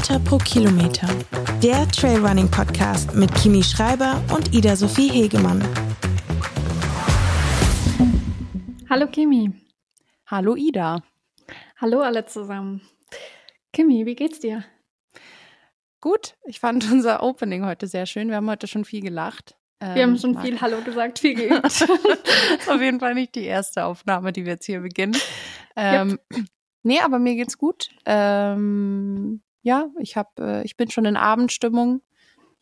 Meter pro Kilometer. Der Trailrunning Podcast mit Kimi Schreiber und Ida Sophie Hegemann. Hallo Kimi. Hallo Ida. Hallo alle zusammen. Kimi, wie geht's dir? Gut, ich fand unser Opening heute sehr schön. Wir haben heute schon viel gelacht. Wir haben ähm, schon viel Hallo gesagt, viel geübt. Auf jeden Fall nicht die erste Aufnahme, die wir jetzt hier beginnen. Ähm, yep. Nee, aber mir geht's gut. Ähm, ja, ich hab, äh, ich bin schon in Abendstimmung.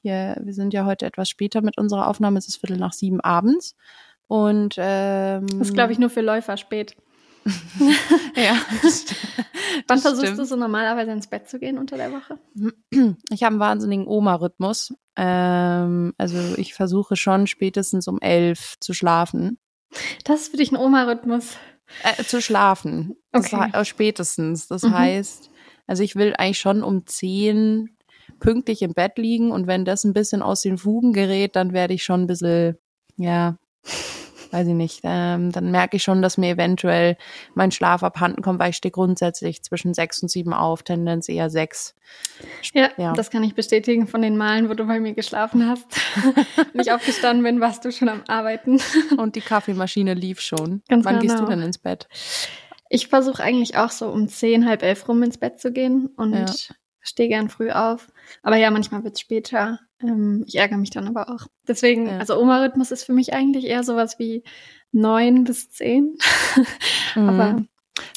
Hier, wir sind ja heute etwas später mit unserer Aufnahme. Es ist Viertel nach sieben abends. Und ähm, das ist, glaube ich, nur für Läufer spät. ja. Wann versuchst stimmt. du so normalerweise ins Bett zu gehen unter der Woche? Ich habe einen wahnsinnigen Oma-Rhythmus. Ähm, also ich versuche schon spätestens um elf zu schlafen. Das ist für dich ein Oma-Rhythmus. Äh, zu schlafen. Okay. Das, spätestens. Das mhm. heißt, also ich will eigentlich schon um zehn pünktlich im Bett liegen und wenn das ein bisschen aus den Fugen gerät, dann werde ich schon ein bisschen, ja, weiß ich nicht, ähm, dann merke ich schon, dass mir eventuell mein Schlaf abhanden kommt, weil ich stehe grundsätzlich zwischen sechs und sieben auf, Tendenz eher sechs. Ja, ja, das kann ich bestätigen von den Malen, wo du bei mir geschlafen hast. Nicht aufgestanden bin, warst du schon am Arbeiten. Und die Kaffeemaschine lief schon. Ganz Wann genau. gehst du denn ins Bett? Ich versuche eigentlich auch so um zehn, halb elf rum ins Bett zu gehen und ja. stehe gern früh auf. Aber ja, manchmal wird es später. Ähm, ich ärgere mich dann aber auch. Deswegen, ja. also Oma-Rhythmus ist für mich eigentlich eher sowas wie neun bis zehn. mhm. aber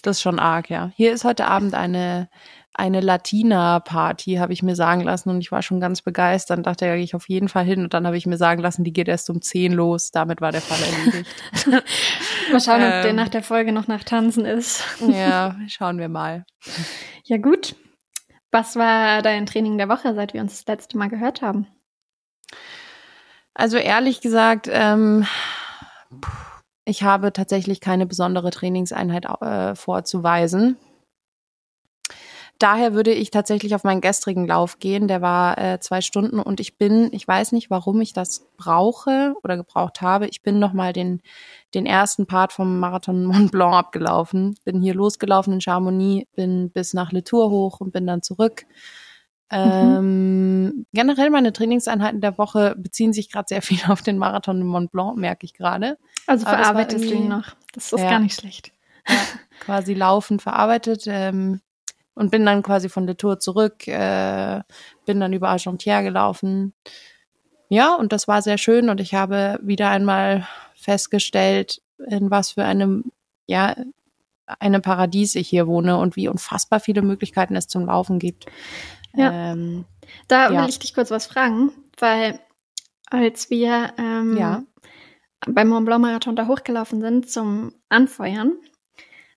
das ist schon arg, ja. Hier ist heute Abend eine eine Latina-Party, habe ich mir sagen lassen und ich war schon ganz begeistert und dachte, ja, gehe ich auf jeden Fall hin und dann habe ich mir sagen lassen, die geht erst um zehn los. Damit war der Fall erledigt. mal schauen, ähm, ob der ähm. nach der Folge noch nach Tanzen ist. ja, schauen wir mal. Ja gut, was war dein Training der Woche, seit wir uns das letzte Mal gehört haben? Also ehrlich gesagt, ähm, ich habe tatsächlich keine besondere Trainingseinheit äh, vorzuweisen. Daher würde ich tatsächlich auf meinen gestrigen Lauf gehen. Der war äh, zwei Stunden und ich bin, ich weiß nicht, warum ich das brauche oder gebraucht habe. Ich bin noch mal den den ersten Part vom Marathon Mont Blanc abgelaufen. Bin hier losgelaufen in Chamonix, bin bis nach Le Tour hoch und bin dann zurück. Mhm. Ähm, generell meine Trainingseinheiten der Woche beziehen sich gerade sehr viel auf den Marathon de Mont Blanc, merke ich gerade. Also verarbeitest du ihn noch. Das ist ja, gar nicht schlecht. Ja, quasi laufend verarbeitet ähm, und bin dann quasi von der Tour zurück, äh, bin dann über Argentière gelaufen. Ja, und das war sehr schön und ich habe wieder einmal festgestellt, in was für einem, ja, eine Paradies ich hier wohne und wie unfassbar viele Möglichkeiten es zum Laufen gibt. Ja. Ähm, da ja. will ich dich kurz was fragen, weil als wir ähm, ja. beim Mont Blanc Marathon da hochgelaufen sind zum Anfeuern,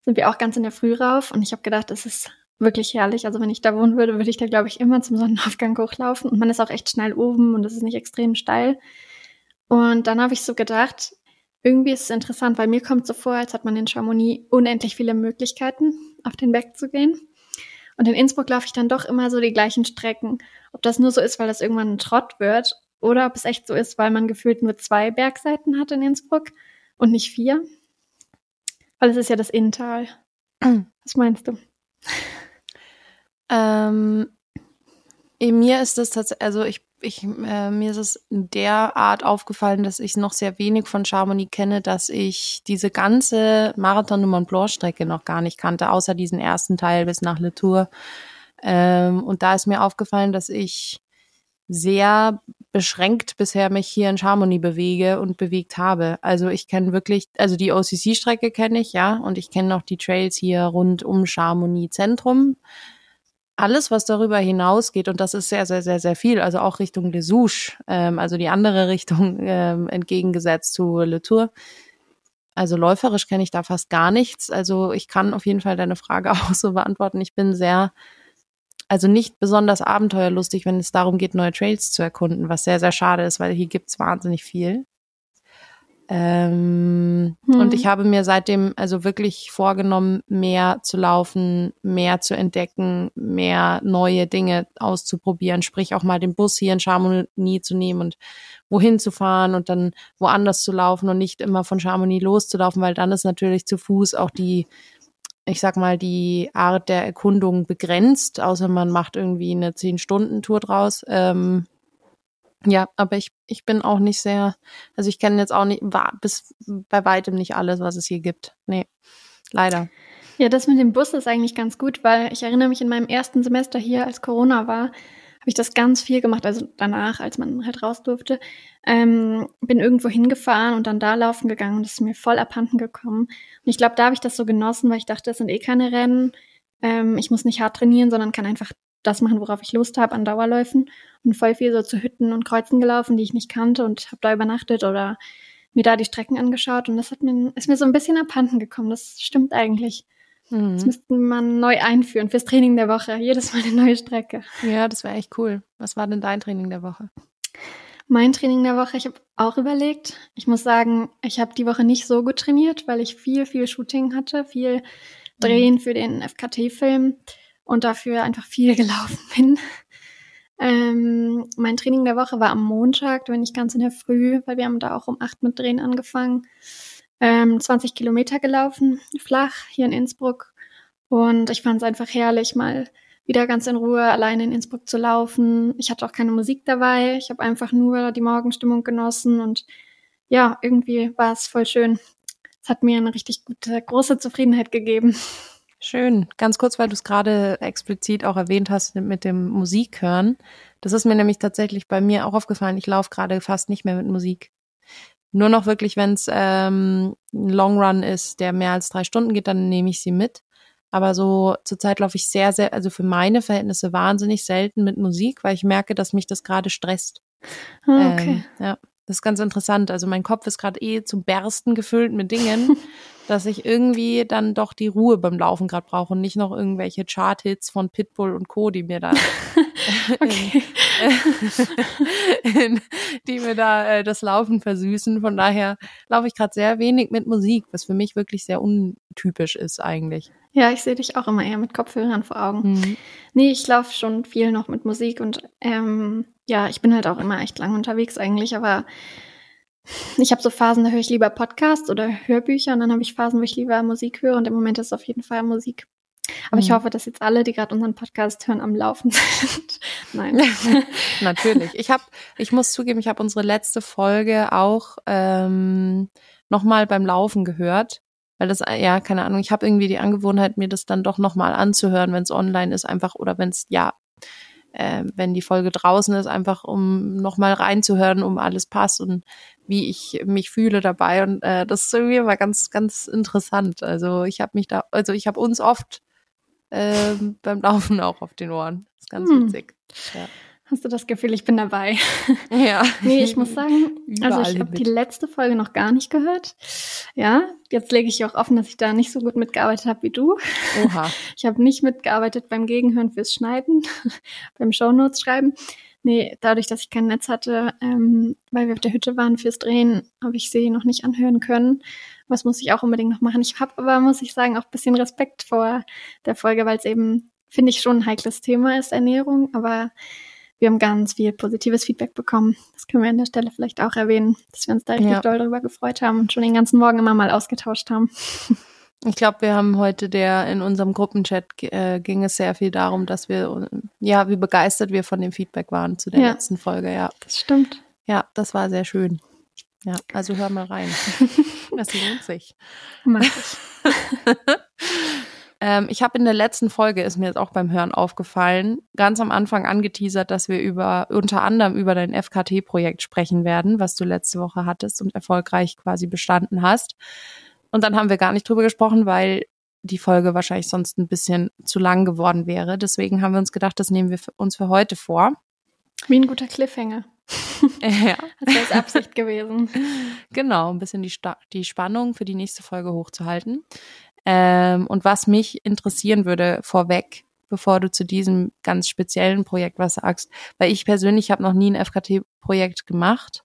sind wir auch ganz in der Früh rauf und ich habe gedacht, es ist wirklich herrlich. Also wenn ich da wohnen würde, würde ich da glaube ich immer zum Sonnenaufgang hochlaufen und man ist auch echt schnell oben und es ist nicht extrem steil. Und dann habe ich so gedacht, irgendwie ist es interessant, weil mir kommt so vor, als hat man in Chamonix unendlich viele Möglichkeiten, auf den Berg zu gehen. Und in Innsbruck laufe ich dann doch immer so die gleichen Strecken. Ob das nur so ist, weil das irgendwann ein Trott wird, oder ob es echt so ist, weil man gefühlt nur zwei Bergseiten hat in Innsbruck und nicht vier. Weil es ist ja das Inntal. Was meinst du? Ähm, mir ist das tatsächlich, also ich ich, äh, mir ist es in der Art aufgefallen, dass ich noch sehr wenig von Chamonix kenne, dass ich diese ganze Marathon de Mont Blanc Strecke noch gar nicht kannte, außer diesen ersten Teil bis nach Le Tour. Ähm, und da ist mir aufgefallen, dass ich sehr beschränkt bisher mich hier in Chamonix bewege und bewegt habe. Also ich kenne wirklich, also die OCC-Strecke kenne ich, ja, und ich kenne noch die Trails hier rund um Chamonix Zentrum alles, was darüber hinausgeht, und das ist sehr, sehr, sehr, sehr viel, also auch Richtung Les Souches, ähm, also die andere Richtung ähm, entgegengesetzt zu Le Tour. Also läuferisch kenne ich da fast gar nichts. Also ich kann auf jeden Fall deine Frage auch so beantworten. Ich bin sehr, also nicht besonders abenteuerlustig, wenn es darum geht, neue Trails zu erkunden, was sehr, sehr schade ist, weil hier gibt's wahnsinnig viel. Ähm, hm. Und ich habe mir seitdem also wirklich vorgenommen, mehr zu laufen, mehr zu entdecken, mehr neue Dinge auszuprobieren, sprich auch mal den Bus hier in Chamonix zu nehmen und wohin zu fahren und dann woanders zu laufen und nicht immer von Chamonix loszulaufen, weil dann ist natürlich zu Fuß auch die ich sag mal, die Art der Erkundung begrenzt, außer man macht irgendwie eine Zehn-Stunden-Tour draus. Ähm, ja, aber ich, ich bin auch nicht sehr, also ich kenne jetzt auch nicht, bis bei weitem nicht alles, was es hier gibt. Nee, leider. Ja, das mit dem Bus ist eigentlich ganz gut, weil ich erinnere mich in meinem ersten Semester hier, als Corona war, habe ich das ganz viel gemacht, also danach, als man halt raus durfte, ähm, bin irgendwo hingefahren und dann da laufen gegangen und das ist mir voll abhanden gekommen. Und ich glaube, da habe ich das so genossen, weil ich dachte, das sind eh keine Rennen. Ähm, ich muss nicht hart trainieren, sondern kann einfach das machen, worauf ich Lust habe an Dauerläufen und voll viel so zu Hütten und Kreuzen gelaufen, die ich nicht kannte und habe da übernachtet oder mir da die Strecken angeschaut und das hat mir, ist mir so ein bisschen abhanden gekommen. Das stimmt eigentlich. Mhm. Das müsste man neu einführen fürs Training der Woche. Jedes Mal eine neue Strecke. Ja, das wäre echt cool. Was war denn dein Training der Woche? Mein Training der Woche, ich habe auch überlegt. Ich muss sagen, ich habe die Woche nicht so gut trainiert, weil ich viel, viel Shooting hatte, viel Drehen mhm. für den FKT-Film und dafür einfach viel gelaufen bin. Ähm, mein Training der Woche war am Montag, da bin ich ganz in der Früh, weil wir haben da auch um acht mit Drehen angefangen. Ähm, 20 Kilometer gelaufen, flach, hier in Innsbruck. Und ich fand es einfach herrlich, mal wieder ganz in Ruhe alleine in Innsbruck zu laufen. Ich hatte auch keine Musik dabei. Ich habe einfach nur die Morgenstimmung genossen und ja, irgendwie war es voll schön. Es hat mir eine richtig gute, große Zufriedenheit gegeben. Schön. Ganz kurz, weil du es gerade explizit auch erwähnt hast mit dem Musik hören. Das ist mir nämlich tatsächlich bei mir auch aufgefallen. Ich laufe gerade fast nicht mehr mit Musik. Nur noch wirklich, wenn es ähm, ein Long Run ist, der mehr als drei Stunden geht, dann nehme ich sie mit. Aber so zurzeit laufe ich sehr, sehr, also für meine Verhältnisse wahnsinnig selten mit Musik, weil ich merke, dass mich das gerade stresst. Ah, okay. Ähm, ja. Das ist ganz interessant. Also mein Kopf ist gerade eh zum Bersten gefüllt mit Dingen, dass ich irgendwie dann doch die Ruhe beim Laufen gerade brauche und nicht noch irgendwelche Chart-Hits von Pitbull und Co., die mir da, in, in, die mir da äh, das Laufen versüßen. Von daher laufe ich gerade sehr wenig mit Musik, was für mich wirklich sehr untypisch ist eigentlich. Ja, ich sehe dich auch immer eher mit Kopfhörern vor Augen. Mhm. Nee, ich laufe schon viel noch mit Musik und ähm, ja, ich bin halt auch immer echt lang unterwegs eigentlich, aber ich habe so Phasen, da höre ich lieber Podcasts oder Hörbücher und dann habe ich Phasen, wo ich lieber Musik höre und im Moment ist es auf jeden Fall Musik. Aber mhm. ich hoffe, dass jetzt alle, die gerade unseren Podcast hören, am Laufen sind. Nein. Natürlich. Ich habe, ich muss zugeben, ich habe unsere letzte Folge auch ähm, nochmal beim Laufen gehört. Weil das, ja, keine Ahnung, ich habe irgendwie die Angewohnheit, mir das dann doch nochmal anzuhören, wenn es online ist, einfach, oder wenn es, ja, äh, wenn die Folge draußen ist, einfach um nochmal reinzuhören, um alles passt und wie ich mich fühle dabei. Und äh, das ist irgendwie immer ganz, ganz interessant. Also ich habe mich da, also ich habe uns oft äh, beim Laufen auch auf den Ohren. Das ist ganz hm. witzig. Ja. Hast du das Gefühl, ich bin dabei? Ja. nee, ich muss sagen, also ich habe die letzte Folge noch gar nicht gehört. Ja, jetzt lege ich auch offen, dass ich da nicht so gut mitgearbeitet habe wie du. Oha. Ich habe nicht mitgearbeitet beim Gegenhören fürs Schneiden, beim Shownotes schreiben. Nee, dadurch, dass ich kein Netz hatte, ähm, weil wir auf der Hütte waren fürs Drehen, habe ich sie noch nicht anhören können. Was muss ich auch unbedingt noch machen? Ich habe aber, muss ich sagen, auch ein bisschen Respekt vor der Folge, weil es eben, finde ich, schon ein heikles Thema ist, Ernährung. Aber wir haben ganz viel positives Feedback bekommen. Das können wir an der Stelle vielleicht auch erwähnen, dass wir uns da richtig ja. doll darüber gefreut haben und schon den ganzen Morgen immer mal ausgetauscht haben. Ich glaube, wir haben heute der in unserem Gruppenchat äh, ging es sehr viel darum, dass wir ja, wie begeistert wir von dem Feedback waren zu der ja, letzten Folge. Ja, das stimmt. Ja, das war sehr schön. Ja, also hör mal rein. das lohnt sich. Mach ich. Ähm, ich habe in der letzten Folge, ist mir jetzt auch beim Hören aufgefallen, ganz am Anfang angeteasert, dass wir über unter anderem über dein FKT-Projekt sprechen werden, was du letzte Woche hattest und erfolgreich quasi bestanden hast. Und dann haben wir gar nicht drüber gesprochen, weil die Folge wahrscheinlich sonst ein bisschen zu lang geworden wäre. Deswegen haben wir uns gedacht, das nehmen wir uns für heute vor. Wie ein guter Cliffhanger. ja. Das ist Absicht gewesen. Genau, ein bisschen die, die Spannung für die nächste Folge hochzuhalten. Ähm, und was mich interessieren würde vorweg, bevor du zu diesem ganz speziellen Projekt was sagst, weil ich persönlich habe noch nie ein FKT-Projekt gemacht.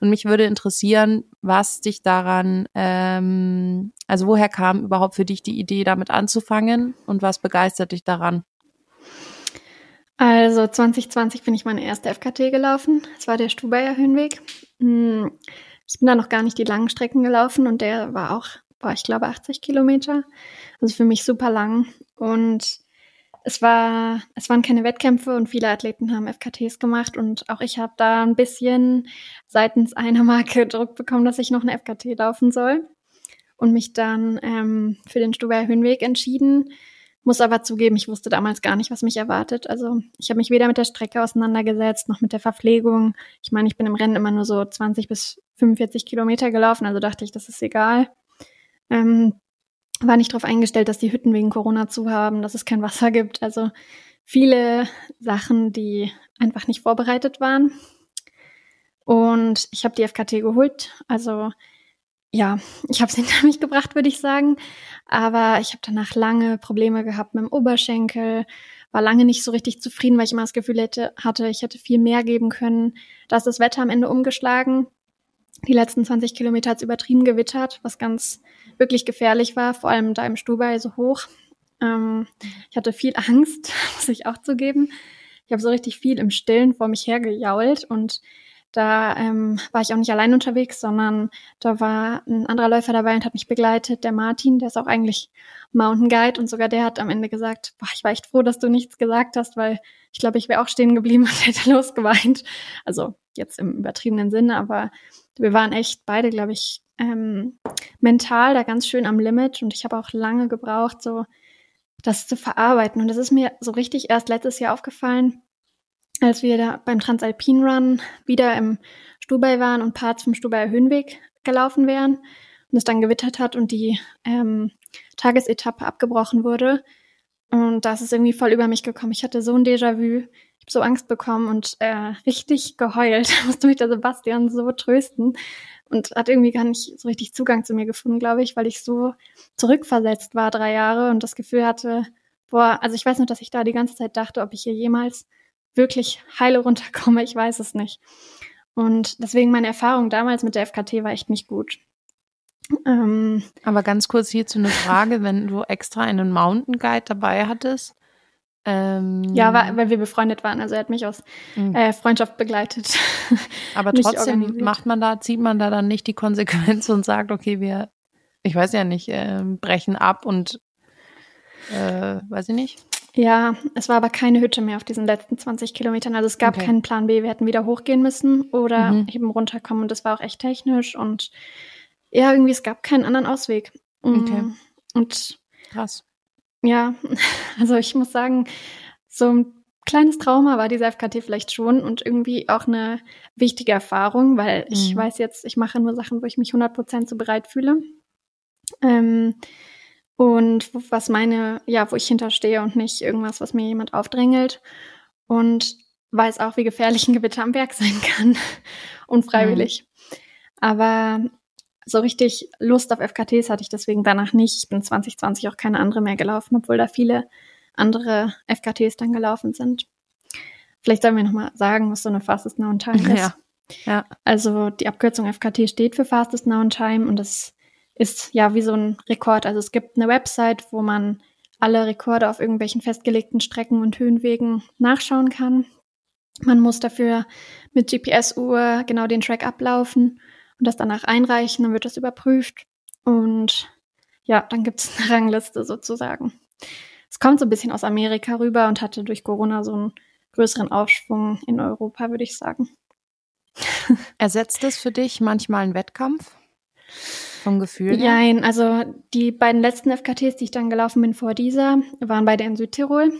Und mich würde interessieren, was dich daran, ähm, also woher kam überhaupt für dich die Idee, damit anzufangen und was begeistert dich daran? Also 2020 bin ich meine erste FKT gelaufen. Es war der Stubaier Höhenweg. Hm, ich bin da noch gar nicht die langen Strecken gelaufen und der war auch boah, ich glaube 80 Kilometer. Also für mich super lang. Und es war, es waren keine Wettkämpfe und viele Athleten haben FKTs gemacht und auch ich habe da ein bisschen seitens einer Marke Druck bekommen, dass ich noch eine FKT laufen soll und mich dann ähm, für den Stubaier Höhenweg entschieden. Muss aber zugeben, ich wusste damals gar nicht, was mich erwartet. Also ich habe mich weder mit der Strecke auseinandergesetzt noch mit der Verpflegung. Ich meine, ich bin im Rennen immer nur so 20 bis 45 Kilometer gelaufen, also dachte ich, das ist egal. Ähm, war nicht darauf eingestellt, dass die Hütten wegen Corona zu haben, dass es kein Wasser gibt. Also viele Sachen, die einfach nicht vorbereitet waren. Und ich habe die FKT geholt. Also ja, ich habe es hinter mich gebracht, würde ich sagen. Aber ich habe danach lange Probleme gehabt mit dem Oberschenkel, war lange nicht so richtig zufrieden, weil ich immer das Gefühl hätte, hatte, ich hätte viel mehr geben können. Da ist das Wetter am Ende umgeschlagen. Die letzten 20 Kilometer hat es übertrieben gewittert, was ganz wirklich gefährlich war, vor allem da im Stubai so hoch. Ähm, ich hatte viel Angst, muss ich auch zugeben. Ich habe so richtig viel im Stillen vor mich hergejault und da ähm, war ich auch nicht allein unterwegs, sondern da war ein anderer Läufer dabei und hat mich begleitet, der Martin, der ist auch eigentlich Mountain Guide und sogar der hat am Ende gesagt, boah, ich war echt froh, dass du nichts gesagt hast, weil ich glaube, ich wäre auch stehen geblieben und hätte losgeweint. Also jetzt im übertriebenen Sinne, aber wir waren echt beide, glaube ich, ähm, mental da ganz schön am Limit und ich habe auch lange gebraucht, so das zu verarbeiten. Und das ist mir so richtig erst letztes Jahr aufgefallen, als wir da beim Transalpin Run wieder im Stubai waren und Parts vom Stubaier Höhenweg gelaufen wären und es dann gewittert hat und die ähm, Tagesetappe abgebrochen wurde. Und da ist irgendwie voll über mich gekommen. Ich hatte so ein Déjà-vu. Ich habe so Angst bekommen und äh, richtig geheult. Da musste mich der Sebastian so trösten und hat irgendwie gar nicht so richtig Zugang zu mir gefunden, glaube ich, weil ich so zurückversetzt war drei Jahre und das Gefühl hatte, boah, also ich weiß nur, dass ich da die ganze Zeit dachte, ob ich hier jemals wirklich heile runterkomme. Ich weiß es nicht. Und deswegen meine Erfahrung damals mit der FKT war echt nicht gut. Ähm, Aber ganz kurz hierzu eine Frage, wenn du extra einen Mountain Guide dabei hattest. Ähm, ja, war, weil wir befreundet waren. Also er hat mich aus mhm. äh, Freundschaft begleitet. Aber trotzdem macht man da, zieht man da dann nicht die Konsequenz und sagt, okay, wir, ich weiß ja nicht, äh, brechen ab und äh, weiß ich nicht. Ja, es war aber keine Hütte mehr auf diesen letzten 20 Kilometern. Also es gab okay. keinen Plan B. Wir hätten wieder hochgehen müssen oder mhm. eben runterkommen. Und das war auch echt technisch und ja, irgendwie, es gab keinen anderen Ausweg. Mm, okay. Und krass. Ja, also ich muss sagen, so ein kleines Trauma war diese FKT vielleicht schon und irgendwie auch eine wichtige Erfahrung, weil ich mhm. weiß jetzt, ich mache nur Sachen, wo ich mich 100% so bereit fühle. Ähm, und was meine, ja, wo ich hinterstehe und nicht irgendwas, was mir jemand aufdrängelt. Und weiß auch, wie gefährlich ein Gewitter am Berg sein kann. Unfreiwillig. Mhm. Aber so richtig Lust auf FKTs hatte ich deswegen danach nicht. Ich bin 2020 auch keine andere mehr gelaufen, obwohl da viele andere FKTs dann gelaufen sind. Vielleicht sollen wir nochmal sagen, was so eine Fastest Now Time ist. Ja. ja. Also die Abkürzung FKT steht für Fastest Now Time und das ist ja wie so ein Rekord. Also es gibt eine Website, wo man alle Rekorde auf irgendwelchen festgelegten Strecken und Höhenwegen nachschauen kann. Man muss dafür mit GPS-Uhr genau den Track ablaufen und das danach einreichen, dann wird das überprüft und ja, dann gibt es eine Rangliste sozusagen. Es kommt so ein bisschen aus Amerika rüber und hatte durch Corona so einen größeren Aufschwung in Europa, würde ich sagen. Ersetzt das für dich manchmal einen Wettkampf? Vom Gefühl? Nein, also die beiden letzten FKTs, die ich dann gelaufen bin vor dieser, waren beide in Südtirol.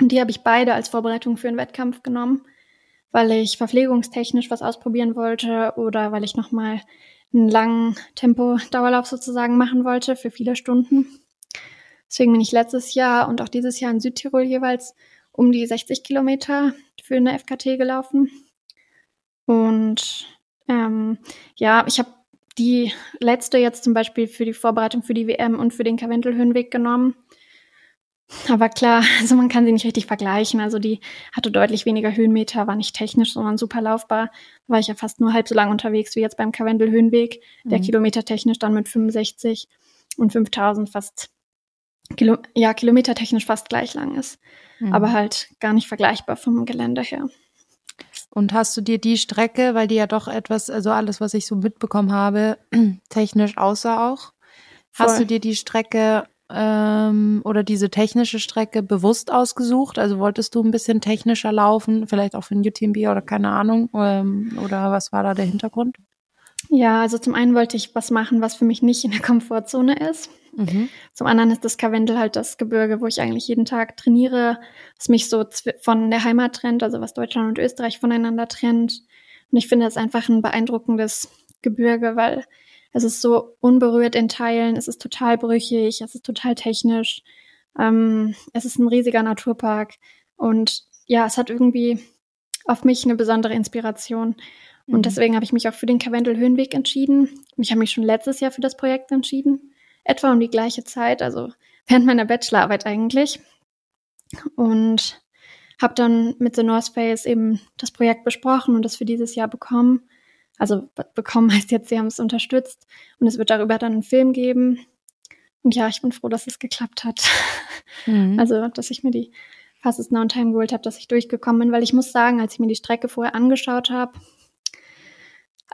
Und die habe ich beide als Vorbereitung für einen Wettkampf genommen weil ich verpflegungstechnisch was ausprobieren wollte oder weil ich nochmal einen langen Tempo-Dauerlauf sozusagen machen wollte für viele Stunden. Deswegen bin ich letztes Jahr und auch dieses Jahr in Südtirol jeweils um die 60 Kilometer für eine FKT gelaufen. Und ähm, ja, ich habe die letzte jetzt zum Beispiel für die Vorbereitung für die WM und für den Karwendelhöhenweg genommen. Aber klar, also man kann sie nicht richtig vergleichen. Also die hatte deutlich weniger Höhenmeter, war nicht technisch, sondern super laufbar. Da war ich ja fast nur halb so lang unterwegs wie jetzt beim Karwendel-Höhenweg. Der mhm. Kilometer technisch dann mit 65 und 5000 fast, Kilo, ja, kilometertechnisch fast gleich lang ist. Mhm. Aber halt gar nicht vergleichbar vom Gelände her. Und hast du dir die Strecke, weil die ja doch etwas, also alles, was ich so mitbekommen habe, technisch aussah auch, Hast du dir die Strecke ähm, oder diese technische Strecke bewusst ausgesucht? Also wolltest du ein bisschen technischer laufen, vielleicht auch für ein UTMB oder keine Ahnung? Ähm, oder was war da der Hintergrund? Ja, also zum einen wollte ich was machen, was für mich nicht in der Komfortzone ist. Mhm. Zum anderen ist das Karwendel halt das Gebirge, wo ich eigentlich jeden Tag trainiere, was mich so von der Heimat trennt, also was Deutschland und Österreich voneinander trennt. Und ich finde es einfach ein beeindruckendes Gebirge, weil es ist so unberührt in Teilen, es ist total brüchig, es ist total technisch, ähm, es ist ein riesiger Naturpark und ja, es hat irgendwie auf mich eine besondere Inspiration. Und mhm. deswegen habe ich mich auch für den Karwendel Höhenweg entschieden. Ich habe mich schon letztes Jahr für das Projekt entschieden. Etwa um die gleiche Zeit, also während meiner Bachelorarbeit eigentlich. Und habe dann mit The North Face eben das Projekt besprochen und das für dieses Jahr bekommen. Also bekommen heißt jetzt, sie haben es unterstützt und es wird darüber dann einen Film geben. Und ja, ich bin froh, dass es geklappt hat. Mhm. Also, dass ich mir die Fastest Known Time geholt habe, dass ich durchgekommen bin, weil ich muss sagen, als ich mir die Strecke vorher angeschaut habe,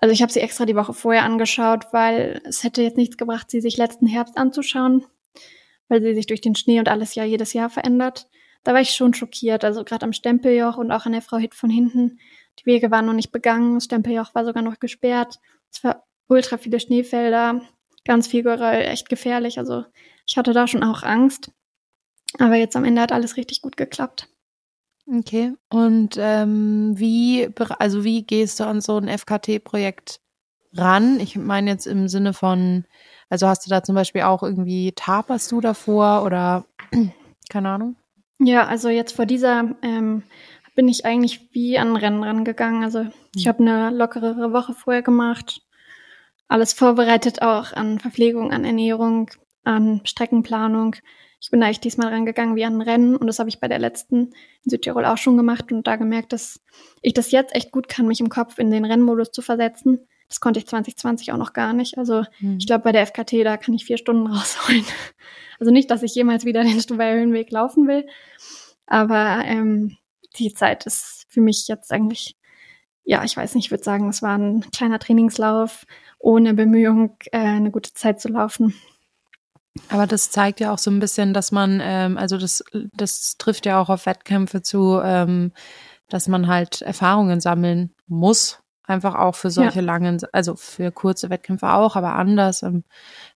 also ich habe sie extra die Woche vorher angeschaut, weil es hätte jetzt nichts gebracht, sie sich letzten Herbst anzuschauen, weil sie sich durch den Schnee und alles ja jedes Jahr verändert. Da war ich schon schockiert, also gerade am Stempeljoch und auch an der Frau Hit von hinten. Die Wege waren noch nicht begangen, das Stempeljoch war sogar noch gesperrt. Es war ultra viele Schneefelder, ganz viel Geröll, echt gefährlich. Also ich hatte da schon auch Angst. Aber jetzt am Ende hat alles richtig gut geklappt. Okay. Und ähm, wie, also wie gehst du an so ein FKT-Projekt ran? Ich meine jetzt im Sinne von, also hast du da zum Beispiel auch irgendwie taperst du davor oder keine Ahnung? Ja, also jetzt vor dieser ähm, bin ich eigentlich wie an Rennen rangegangen. Also ich hm. habe eine lockerere Woche vorher gemacht, alles vorbereitet auch an Verpflegung, an Ernährung, an Streckenplanung. Ich bin eigentlich diesmal rangegangen wie an Rennen und das habe ich bei der letzten in Südtirol auch schon gemacht und da gemerkt, dass ich das jetzt echt gut kann, mich im Kopf in den Rennmodus zu versetzen. Das konnte ich 2020 auch noch gar nicht. Also mhm. ich glaube, bei der FKT, da kann ich vier Stunden rausholen. Also nicht, dass ich jemals wieder den Stubaier Höhenweg laufen will, aber ähm, die Zeit ist für mich jetzt eigentlich, ja, ich weiß nicht, ich würde sagen, es war ein kleiner Trainingslauf, ohne Bemühung, äh, eine gute Zeit zu laufen. Aber das zeigt ja auch so ein bisschen, dass man, ähm, also das, das trifft ja auch auf Wettkämpfe zu, ähm, dass man halt Erfahrungen sammeln muss. Einfach auch für solche ja. langen, also für kurze Wettkämpfe auch, aber anders, ähm,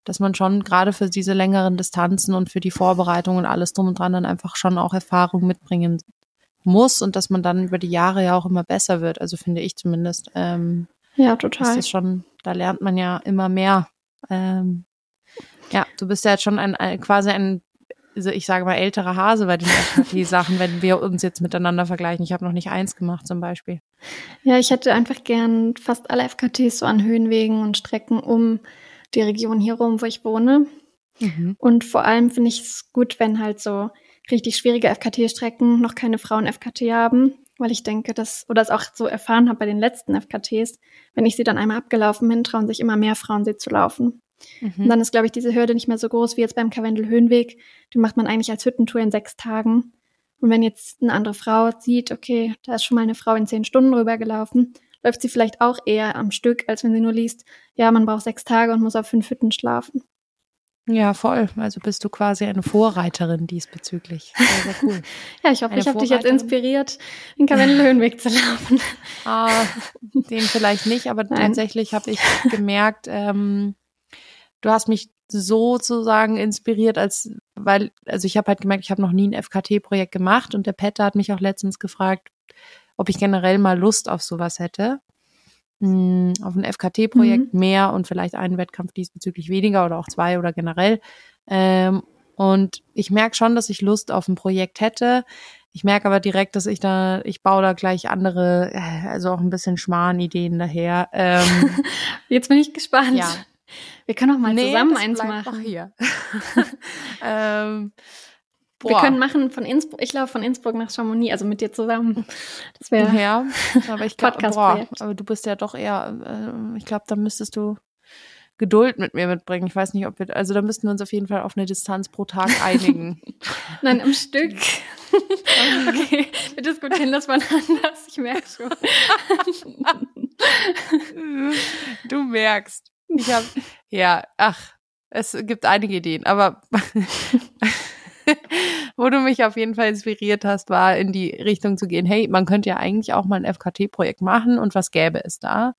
dass man schon gerade für diese längeren Distanzen und für die Vorbereitung und alles drum und dran dann einfach schon auch Erfahrung mitbringen muss und dass man dann über die Jahre ja auch immer besser wird. Also finde ich zumindest. Ähm, ja, total. Das ist schon, da lernt man ja immer mehr. Ähm, ja, du bist ja jetzt schon ein, ein quasi ein, also ich sage mal älterer Hase bei den FKT-Sachen, wenn wir uns jetzt miteinander vergleichen. Ich habe noch nicht eins gemacht zum Beispiel. Ja, ich hätte einfach gern fast alle FKTs so an Höhenwegen und Strecken um die Region hier rum, wo ich wohne. Mhm. Und vor allem finde ich es gut, wenn halt so richtig schwierige FKT-Strecken noch keine Frauen-FKT haben, weil ich denke, dass, oder es auch so erfahren habe bei den letzten FKTs, wenn ich sie dann einmal abgelaufen bin, trauen sich immer mehr Frauen, sie zu laufen. Mhm. Und dann ist, glaube ich, diese Hürde nicht mehr so groß wie jetzt beim Karwendel Höhenweg. Den macht man eigentlich als Hüttentour in sechs Tagen. Und wenn jetzt eine andere Frau sieht, okay, da ist schon mal eine Frau in zehn Stunden rübergelaufen, läuft sie vielleicht auch eher am Stück, als wenn sie nur liest, ja, man braucht sechs Tage und muss auf fünf Hütten schlafen. Ja, voll. Also bist du quasi eine Vorreiterin diesbezüglich. Sehr, sehr cool. ja, ich hoffe, eine ich habe dich jetzt inspiriert, den Karwendelhöhenweg zu laufen. ah, den vielleicht nicht, aber Nein. tatsächlich habe ich gemerkt, ähm, du hast mich sozusagen inspiriert, als weil, also ich habe halt gemerkt, ich habe noch nie ein FKT-Projekt gemacht und der Petter hat mich auch letztens gefragt, ob ich generell mal Lust auf sowas hätte mh, auf ein FKT-Projekt mhm. mehr und vielleicht einen Wettkampf diesbezüglich weniger oder auch zwei oder generell. Ähm, und ich merke schon, dass ich Lust auf ein Projekt hätte. Ich merke aber direkt, dass ich da, ich baue da gleich andere, äh, also auch ein bisschen Schmarrn-Ideen daher. Ähm, Jetzt bin ich gespannt. Ja. Wir können auch mal nee, zusammen eins machen. hier. ähm, Boah. Wir können machen von Innsbruck, ich laufe von Innsbruck nach Chamonix, also mit dir zusammen. Das wäre ja, aber ich glaube, aber du bist ja doch eher, äh, ich glaube, da müsstest du Geduld mit mir mitbringen. Ich weiß nicht, ob wir, also da müssten wir uns auf jeden Fall auf eine Distanz pro Tag einigen. Nein, am Stück. okay, wir diskutieren das mal anders. Ich merke schon. du merkst. Ich habe, ja, ach, es gibt einige Ideen, aber wo du mich auf jeden Fall inspiriert hast, war in die Richtung zu gehen, hey, man könnte ja eigentlich auch mal ein FKT-Projekt machen und was gäbe es da?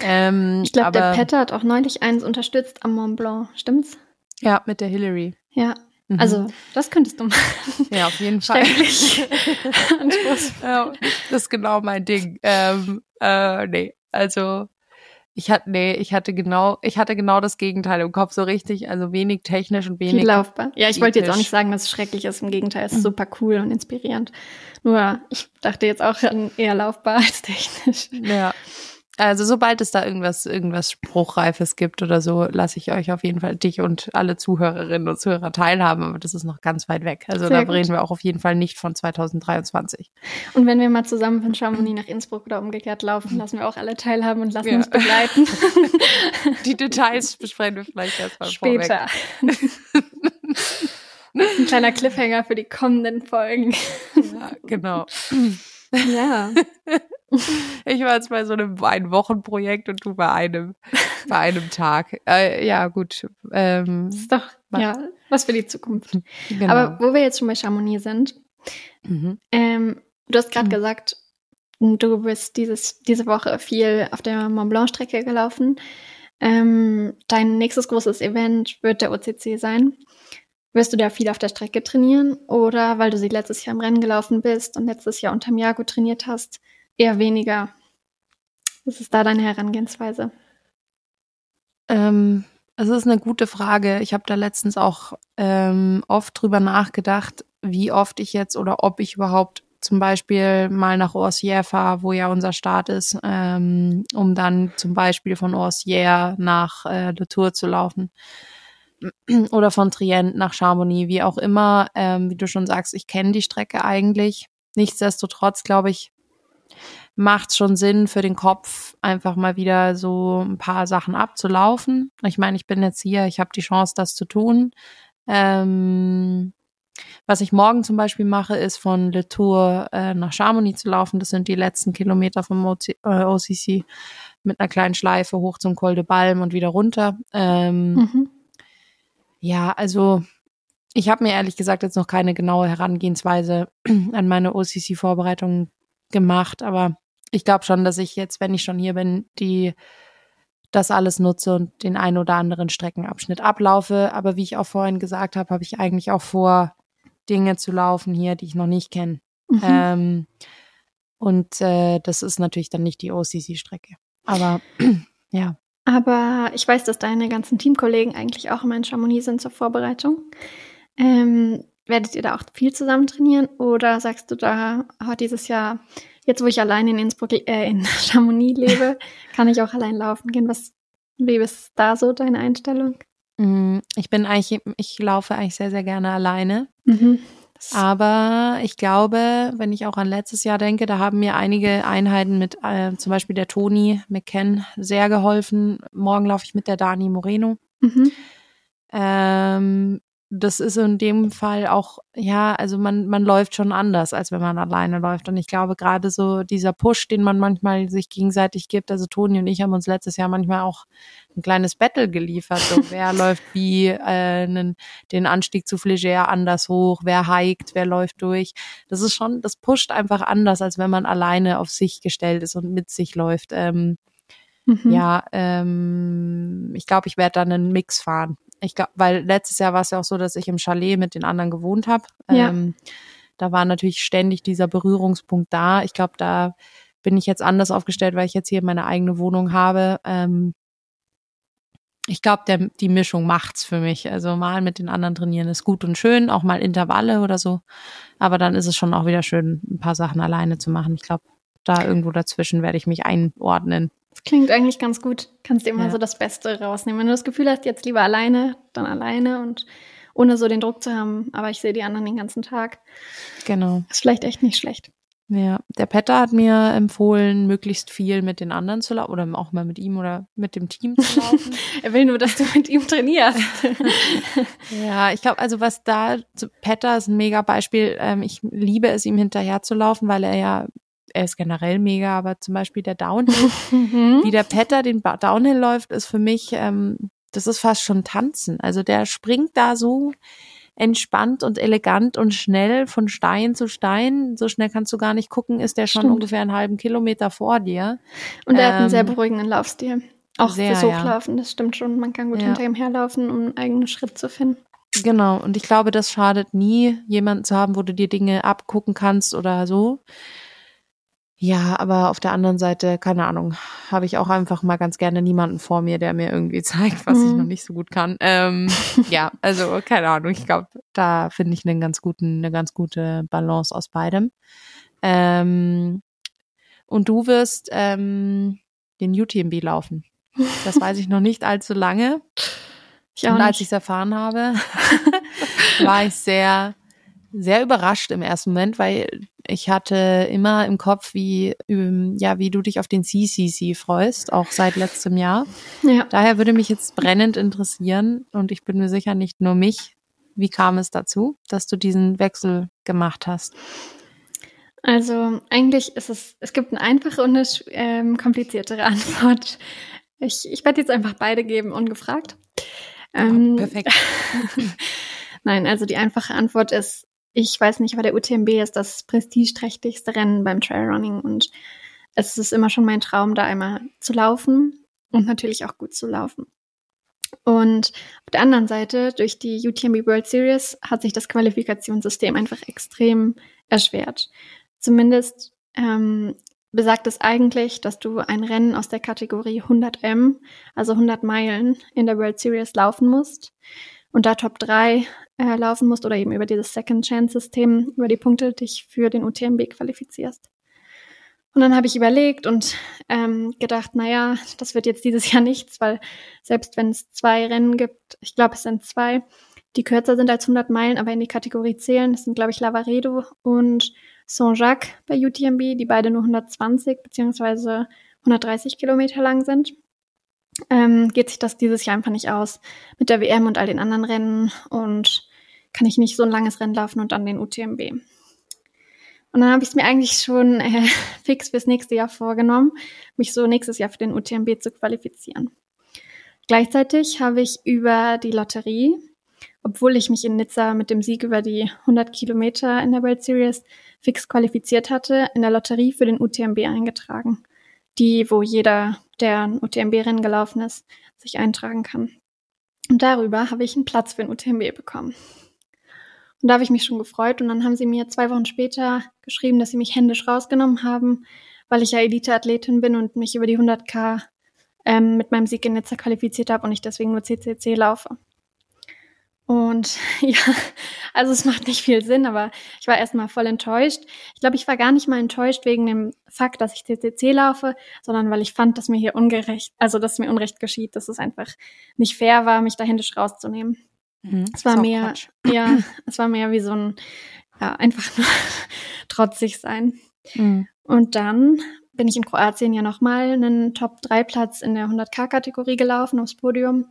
Ähm, ich glaube, der Petter hat auch neulich eins unterstützt am Mont Blanc, stimmt's? Ja, mit der Hillary. Ja. Mhm. Also, das könntest du machen. Ja, auf jeden Fall. ja, das ist genau mein Ding. Ähm, äh, nee, also ich hatte, nee, ich hatte genau, ich hatte genau das Gegenteil im Kopf, so richtig, also wenig technisch und wenig. Viel laufbar. Ja, ich wollte jetzt auch nicht sagen, dass es schrecklich ist. Im Gegenteil, es ist mhm. super cool und inspirierend. Nur, ich dachte jetzt auch an eher laufbar als technisch. Ja. Also sobald es da irgendwas, irgendwas Spruchreifes gibt oder so, lasse ich euch auf jeden Fall dich und alle Zuhörerinnen und Zuhörer teilhaben, aber das ist noch ganz weit weg. Also Sehr da gut. reden wir auch auf jeden Fall nicht von 2023. Und wenn wir mal zusammen von Chamonix nach Innsbruck oder umgekehrt laufen, lassen wir auch alle teilhaben und lassen ja. uns begleiten. Die Details besprechen wir vielleicht erstmal Später. Ein kleiner Cliffhanger für die kommenden Folgen. Ja, genau. Ja. Ich war jetzt bei so einem Ein-Wochen-Projekt und du bei einem, bei einem Tag. Äh, ja, gut. Ähm, das ist doch, ja, was für die Zukunft. Genau. Aber wo wir jetzt schon bei Chamonix sind, mhm. ähm, du hast gerade mhm. gesagt, du bist dieses, diese Woche viel auf der Mont Blanc-Strecke gelaufen. Ähm, dein nächstes großes Event wird der OCC sein. Wirst du da viel auf der Strecke trainieren oder weil du sie letztes Jahr im Rennen gelaufen bist und letztes Jahr unter Miago trainiert hast, eher weniger? Was ist da deine Herangehensweise? Ähm, es ist eine gute Frage. Ich habe da letztens auch ähm, oft drüber nachgedacht, wie oft ich jetzt oder ob ich überhaupt zum Beispiel mal nach Orsier fahre, wo ja unser Start ist, ähm, um dann zum Beispiel von Orsier nach äh, Le Tour zu laufen oder von Trient nach Chamonix, wie auch immer. Ähm, wie du schon sagst, ich kenne die Strecke eigentlich. Nichtsdestotrotz, glaube ich, macht es schon Sinn für den Kopf, einfach mal wieder so ein paar Sachen abzulaufen. Ich meine, ich bin jetzt hier, ich habe die Chance, das zu tun. Ähm, was ich morgen zum Beispiel mache, ist von Le Tour äh, nach Chamonix zu laufen. Das sind die letzten Kilometer vom OC, äh, OCC mit einer kleinen Schleife hoch zum Col de Balm und wieder runter. Ähm, mhm. Ja, also ich habe mir ehrlich gesagt jetzt noch keine genaue Herangehensweise an meine OCC-Vorbereitungen gemacht, aber ich glaube schon, dass ich jetzt, wenn ich schon hier bin, die das alles nutze und den ein oder anderen Streckenabschnitt ablaufe. Aber wie ich auch vorhin gesagt habe, habe ich eigentlich auch vor, Dinge zu laufen hier, die ich noch nicht kenne. Mhm. Ähm, und äh, das ist natürlich dann nicht die OCC-Strecke. Aber ja. Aber ich weiß, dass deine ganzen Teamkollegen eigentlich auch immer in Chamonix sind zur Vorbereitung. Ähm, werdet ihr da auch viel zusammen trainieren oder sagst du da, oh, dieses Jahr, jetzt wo ich allein in Innsbruck, äh, in Chamonix lebe, kann ich auch allein laufen gehen? Was, wie ist da so deine Einstellung? Mm, ich bin eigentlich, ich laufe eigentlich sehr, sehr gerne alleine. Mhm. Aber ich glaube, wenn ich auch an letztes Jahr denke, da haben mir einige Einheiten mit äh, zum Beispiel der Toni McKen sehr geholfen. Morgen laufe ich mit der Dani Moreno. Mhm. Ähm, das ist in dem Fall auch, ja, also man, man läuft schon anders, als wenn man alleine läuft. Und ich glaube, gerade so dieser Push, den man manchmal sich gegenseitig gibt, also Toni und ich haben uns letztes Jahr manchmal auch ein kleines Battle geliefert. So, wer läuft wie äh, einen, den Anstieg zu Flegère anders hoch, wer hiked, wer läuft durch. Das ist schon, das pusht einfach anders, als wenn man alleine auf sich gestellt ist und mit sich läuft. Ähm, mhm. Ja, ähm, ich glaube, ich werde dann einen Mix fahren. Ich glaube, weil letztes Jahr war es ja auch so, dass ich im Chalet mit den anderen gewohnt habe. Ja. Ähm, da war natürlich ständig dieser Berührungspunkt da. Ich glaube, da bin ich jetzt anders aufgestellt, weil ich jetzt hier meine eigene Wohnung habe. Ähm, ich glaube, die Mischung macht's für mich. Also mal mit den anderen trainieren ist gut und schön, auch mal Intervalle oder so. Aber dann ist es schon auch wieder schön, ein paar Sachen alleine zu machen. Ich glaube, da irgendwo dazwischen werde ich mich einordnen. Klingt eigentlich ganz gut. Kannst dir immer ja. so das Beste rausnehmen. Wenn du das Gefühl hast, jetzt lieber alleine, dann alleine und ohne so den Druck zu haben. Aber ich sehe die anderen den ganzen Tag. Genau. Ist vielleicht echt nicht schlecht. Ja, der Petter hat mir empfohlen, möglichst viel mit den anderen zu laufen oder auch mal mit ihm oder mit dem Team zu laufen. er will nur, dass du mit ihm trainierst. ja, ich glaube, also was da, Petter ist ein mega Beispiel. Ähm, ich liebe es, ihm hinterher zu laufen, weil er ja er ist generell mega, aber zum Beispiel der Downhill, mhm. wie der Petter den Downhill läuft, ist für mich ähm, das ist fast schon Tanzen. Also der springt da so entspannt und elegant und schnell von Stein zu Stein. So schnell kannst du gar nicht gucken, ist der schon Stimmt. ungefähr einen halben Kilometer vor dir. Und er ähm, hat einen sehr ähm, beruhigenden Laufstil. Auch sehr, fürs Hochlaufen, ja. das stimmt schon. Man kann gut ja. hinter ihm herlaufen, um einen eigenen Schritt zu finden. Genau, und ich glaube, das schadet nie, jemanden zu haben, wo du dir Dinge abgucken kannst oder so. Ja, aber auf der anderen Seite, keine Ahnung, habe ich auch einfach mal ganz gerne niemanden vor mir, der mir irgendwie zeigt, was mhm. ich noch nicht so gut kann. Ähm, ja, also keine Ahnung. Ich glaube, da finde ich einen ganz guten, eine ganz gute Balance aus beidem. Ähm, und du wirst ähm, den UTMB laufen. Das weiß ich noch nicht allzu lange. Ich und als ich es erfahren habe, war ich sehr sehr überrascht im ersten Moment, weil ich hatte immer im Kopf, wie, ähm, ja, wie du dich auf den CCC freust, auch seit letztem Jahr. Ja. Daher würde mich jetzt brennend interessieren und ich bin mir sicher nicht nur mich. Wie kam es dazu, dass du diesen Wechsel gemacht hast? Also eigentlich ist es, es gibt eine einfache und eine ähm, kompliziertere Antwort. Ich, ich werde jetzt einfach beide geben, ungefragt. Ähm, perfekt. Nein, also die einfache Antwort ist, ich weiß nicht, aber der UTMB ist das prestigeträchtigste Rennen beim Trailrunning und es ist immer schon mein Traum, da einmal zu laufen und natürlich auch gut zu laufen. Und auf der anderen Seite, durch die UTMB World Series hat sich das Qualifikationssystem einfach extrem erschwert. Zumindest ähm, besagt es eigentlich, dass du ein Rennen aus der Kategorie 100M, also 100 Meilen, in der World Series laufen musst und da Top 3 äh, laufen musst oder eben über dieses Second Chance System, über die Punkte dich für den UTMB qualifizierst. Und dann habe ich überlegt und ähm, gedacht, naja, das wird jetzt dieses Jahr nichts, weil selbst wenn es zwei Rennen gibt, ich glaube, es sind zwei, die kürzer sind als 100 Meilen, aber in die Kategorie zählen, das sind, glaube ich, Lavaredo und Saint-Jacques bei UTMB, die beide nur 120 beziehungsweise 130 Kilometer lang sind ähm, geht sich das dieses Jahr einfach nicht aus mit der WM und all den anderen Rennen und kann ich nicht so ein langes Rennen laufen und dann den UTMB. Und dann habe ich es mir eigentlich schon äh, fix fürs nächste Jahr vorgenommen, mich so nächstes Jahr für den UTMB zu qualifizieren. Gleichzeitig habe ich über die Lotterie, obwohl ich mich in Nizza mit dem Sieg über die 100 Kilometer in der World Series fix qualifiziert hatte, in der Lotterie für den UTMB eingetragen die, wo jeder, der ein UTMB-Rennen gelaufen ist, sich eintragen kann. Und darüber habe ich einen Platz für ein UTMB bekommen. Und da habe ich mich schon gefreut. Und dann haben sie mir zwei Wochen später geschrieben, dass sie mich händisch rausgenommen haben, weil ich ja Elite-Athletin bin und mich über die 100k ähm, mit meinem Sieg in Nizza qualifiziert habe und ich deswegen nur CCC laufe. Und ja, also es macht nicht viel Sinn, aber ich war erstmal voll enttäuscht. Ich glaube, ich war gar nicht mal enttäuscht wegen dem Fakt, dass ich CCC laufe, sondern weil ich fand, dass mir hier ungerecht, also dass mir Unrecht geschieht, dass es einfach nicht fair war, mich da händisch rauszunehmen. Mhm, es war mehr, Quatsch. ja, es war mehr wie so ein, ja, einfach nur trotzig sein. Mhm. Und dann bin ich in Kroatien ja nochmal einen Top-3-Platz in der 100k-Kategorie gelaufen aufs Podium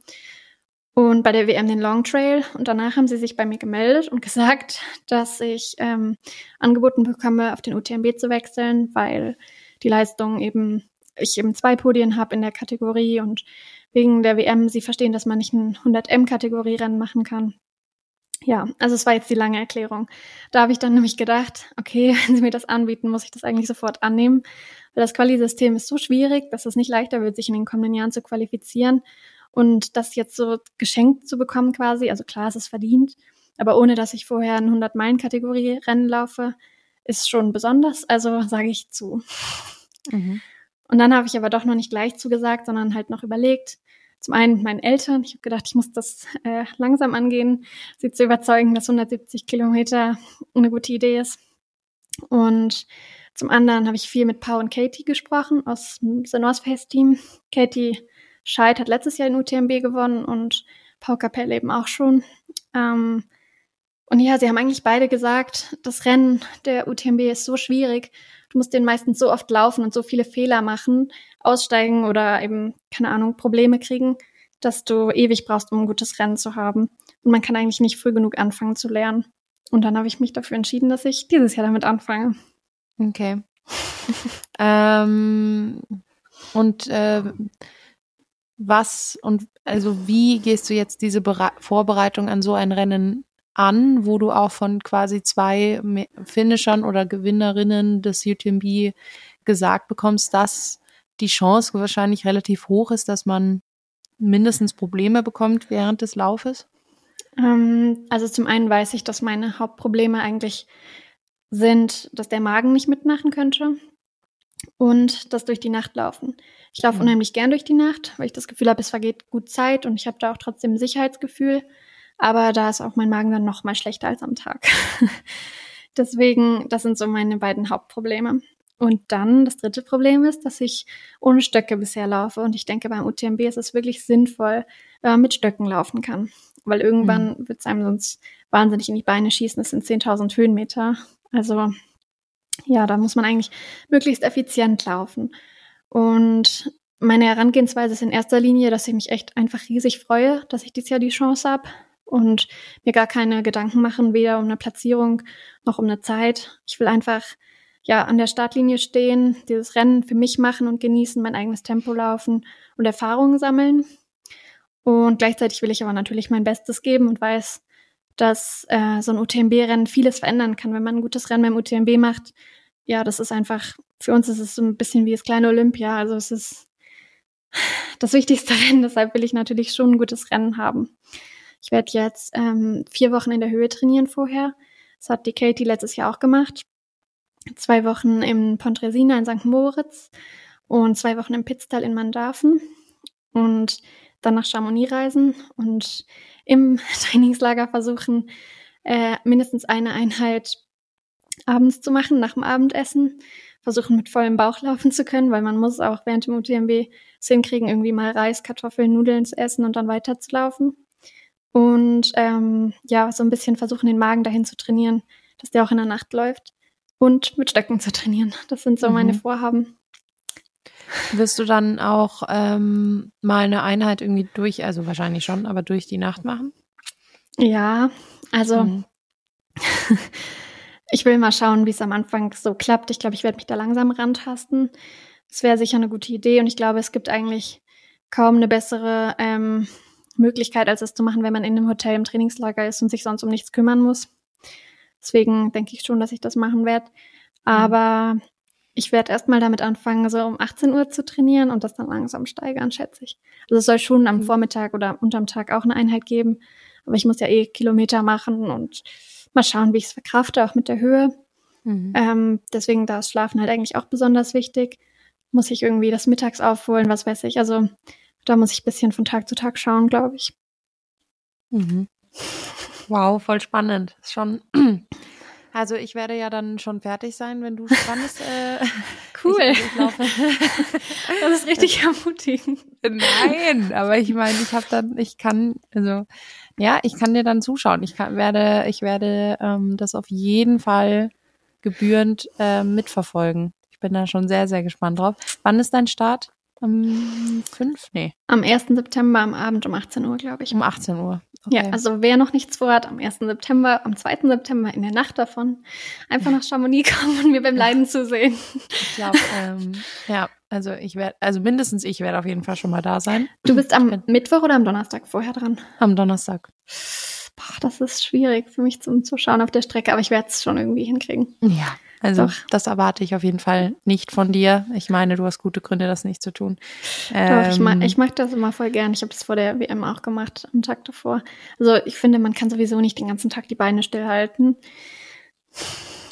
und bei der WM den Long Trail. Und danach haben sie sich bei mir gemeldet und gesagt, dass ich ähm, angeboten bekomme, auf den UTMB zu wechseln, weil die Leistung eben, ich eben zwei Podien habe in der Kategorie und wegen der WM sie verstehen, dass man nicht ein 100M-Kategorie-Rennen machen kann. Ja, also es war jetzt die lange Erklärung. Da habe ich dann nämlich gedacht, okay, wenn sie mir das anbieten, muss ich das eigentlich sofort annehmen, weil das Quali-System ist so schwierig, dass es nicht leichter wird, sich in den kommenden Jahren zu qualifizieren. Und das jetzt so geschenkt zu bekommen quasi, also klar, es ist verdient, aber ohne dass ich vorher ein 100-Meilen-Kategorie-Rennen laufe, ist schon besonders. Also sage ich zu. Mhm. Und dann habe ich aber doch noch nicht gleich zugesagt, sondern halt noch überlegt. Zum einen mit meinen Eltern. Ich habe gedacht, ich muss das äh, langsam angehen, sie zu überzeugen, dass 170 Kilometer eine gute Idee ist. Und zum anderen habe ich viel mit Pau und Katie gesprochen aus dem The North Face Team. Katie Scheid hat letztes Jahr den UTMB gewonnen und Paul Capelle eben auch schon. Ähm, und ja, sie haben eigentlich beide gesagt, das Rennen der UTMB ist so schwierig. Du musst den meistens so oft laufen und so viele Fehler machen, aussteigen oder eben, keine Ahnung, Probleme kriegen, dass du ewig brauchst, um ein gutes Rennen zu haben. Und man kann eigentlich nicht früh genug anfangen zu lernen. Und dann habe ich mich dafür entschieden, dass ich dieses Jahr damit anfange. Okay. ähm, und äh, was und also wie gehst du jetzt diese Bere Vorbereitung an so ein Rennen an, wo du auch von quasi zwei Finishern oder Gewinnerinnen des UTMB gesagt bekommst, dass die Chance wahrscheinlich relativ hoch ist, dass man mindestens Probleme bekommt während des Laufes? Ähm, also zum einen weiß ich, dass meine Hauptprobleme eigentlich sind, dass der Magen nicht mitmachen könnte und das durch die Nacht laufen. Ich laufe mhm. unheimlich gern durch die Nacht, weil ich das Gefühl habe, es vergeht gut Zeit und ich habe da auch trotzdem ein Sicherheitsgefühl. Aber da ist auch mein Magen dann noch mal schlechter als am Tag. Deswegen, das sind so meine beiden Hauptprobleme. Und dann das dritte Problem ist, dass ich ohne Stöcke bisher laufe. Und ich denke, beim UTMB ist es wirklich sinnvoll, wenn man mit Stöcken laufen kann. Weil irgendwann mhm. wird es einem sonst wahnsinnig in die Beine schießen. Das sind 10.000 Höhenmeter. Also ja, da muss man eigentlich möglichst effizient laufen. Und meine Herangehensweise ist in erster Linie, dass ich mich echt einfach riesig freue, dass ich dieses Jahr die Chance habe und mir gar keine Gedanken machen, weder um eine Platzierung noch um eine Zeit. Ich will einfach ja an der Startlinie stehen, dieses Rennen für mich machen und genießen, mein eigenes Tempo laufen und Erfahrungen sammeln. Und gleichzeitig will ich aber natürlich mein Bestes geben und weiß, dass äh, so ein UTMB-Rennen vieles verändern kann, wenn man ein gutes Rennen beim UTMB macht. Ja, das ist einfach, für uns ist es so ein bisschen wie das kleine Olympia. Also es ist das wichtigste Rennen, deshalb will ich natürlich schon ein gutes Rennen haben. Ich werde jetzt ähm, vier Wochen in der Höhe trainieren vorher. Das hat die Katie letztes Jahr auch gemacht. Zwei Wochen im Pontresina in St. Moritz und zwei Wochen im Pitztal in Mandarfen und dann nach Chamonix reisen und im Trainingslager versuchen, äh, mindestens eine Einheit abends zu machen, nach dem Abendessen. Versuchen mit vollem Bauch laufen zu können, weil man muss auch während dem UTMB es hinkriegen, irgendwie mal Reis, Kartoffeln, Nudeln zu essen und dann weiterzulaufen. Und ähm, ja, so ein bisschen versuchen, den Magen dahin zu trainieren, dass der auch in der Nacht läuft. Und mit Stöcken zu trainieren. Das sind so mhm. meine Vorhaben. Wirst du dann auch ähm, mal eine Einheit irgendwie durch, also wahrscheinlich schon, aber durch die Nacht machen? Ja, also mhm. ich will mal schauen, wie es am Anfang so klappt. Ich glaube, ich werde mich da langsam rantasten. Das wäre sicher eine gute Idee und ich glaube, es gibt eigentlich kaum eine bessere ähm, Möglichkeit, als es zu machen, wenn man in einem Hotel im Trainingslager ist und sich sonst um nichts kümmern muss. Deswegen denke ich schon, dass ich das machen werde. Mhm. Aber ich werde erstmal damit anfangen, so um 18 Uhr zu trainieren und das dann langsam steigern, schätze ich. Also es soll schon am mhm. Vormittag oder unterm Tag auch eine Einheit geben. Aber ich muss ja eh Kilometer machen und mal schauen, wie ich es verkrafte, auch mit der Höhe. Mhm. Ähm, deswegen da ist Schlafen halt eigentlich auch besonders wichtig. Muss ich irgendwie das mittags aufholen, was weiß ich. Also da muss ich ein bisschen von Tag zu Tag schauen, glaube ich. Mhm. Wow, voll spannend. Schon Also ich werde ja dann schon fertig sein, wenn du spannst. Äh, cool. Ich, ich das ist richtig ermutigend. Nein, aber ich meine, ich habe dann, ich kann, also ja, ich kann dir dann zuschauen. Ich kann, werde, ich werde ähm, das auf jeden Fall gebührend äh, mitverfolgen. Ich bin da schon sehr, sehr gespannt drauf. Wann ist dein Start? Am 5? Nee. Am 1. September am Abend um 18 Uhr, glaube ich. Um 18 Uhr. Okay. Ja, also wer noch nichts vorhat, am 1. September, am 2. September, in der Nacht davon, einfach nach Chamonix kommen und mir beim Leiden zusehen. Ich glaube, ähm, ja, also ich werde, also mindestens ich werde auf jeden Fall schon mal da sein. Du bist am Mittwoch oder am Donnerstag vorher dran? Am Donnerstag. Boah, das ist schwierig für mich zum Zuschauen auf der Strecke, aber ich werde es schon irgendwie hinkriegen. Ja, also Doch. das erwarte ich auf jeden Fall nicht von dir. Ich meine, du hast gute Gründe, das nicht zu tun. Doch, ähm, ich, mag, ich mag das immer voll gern. Ich habe das vor der WM auch gemacht, am Tag davor. Also ich finde, man kann sowieso nicht den ganzen Tag die Beine stillhalten.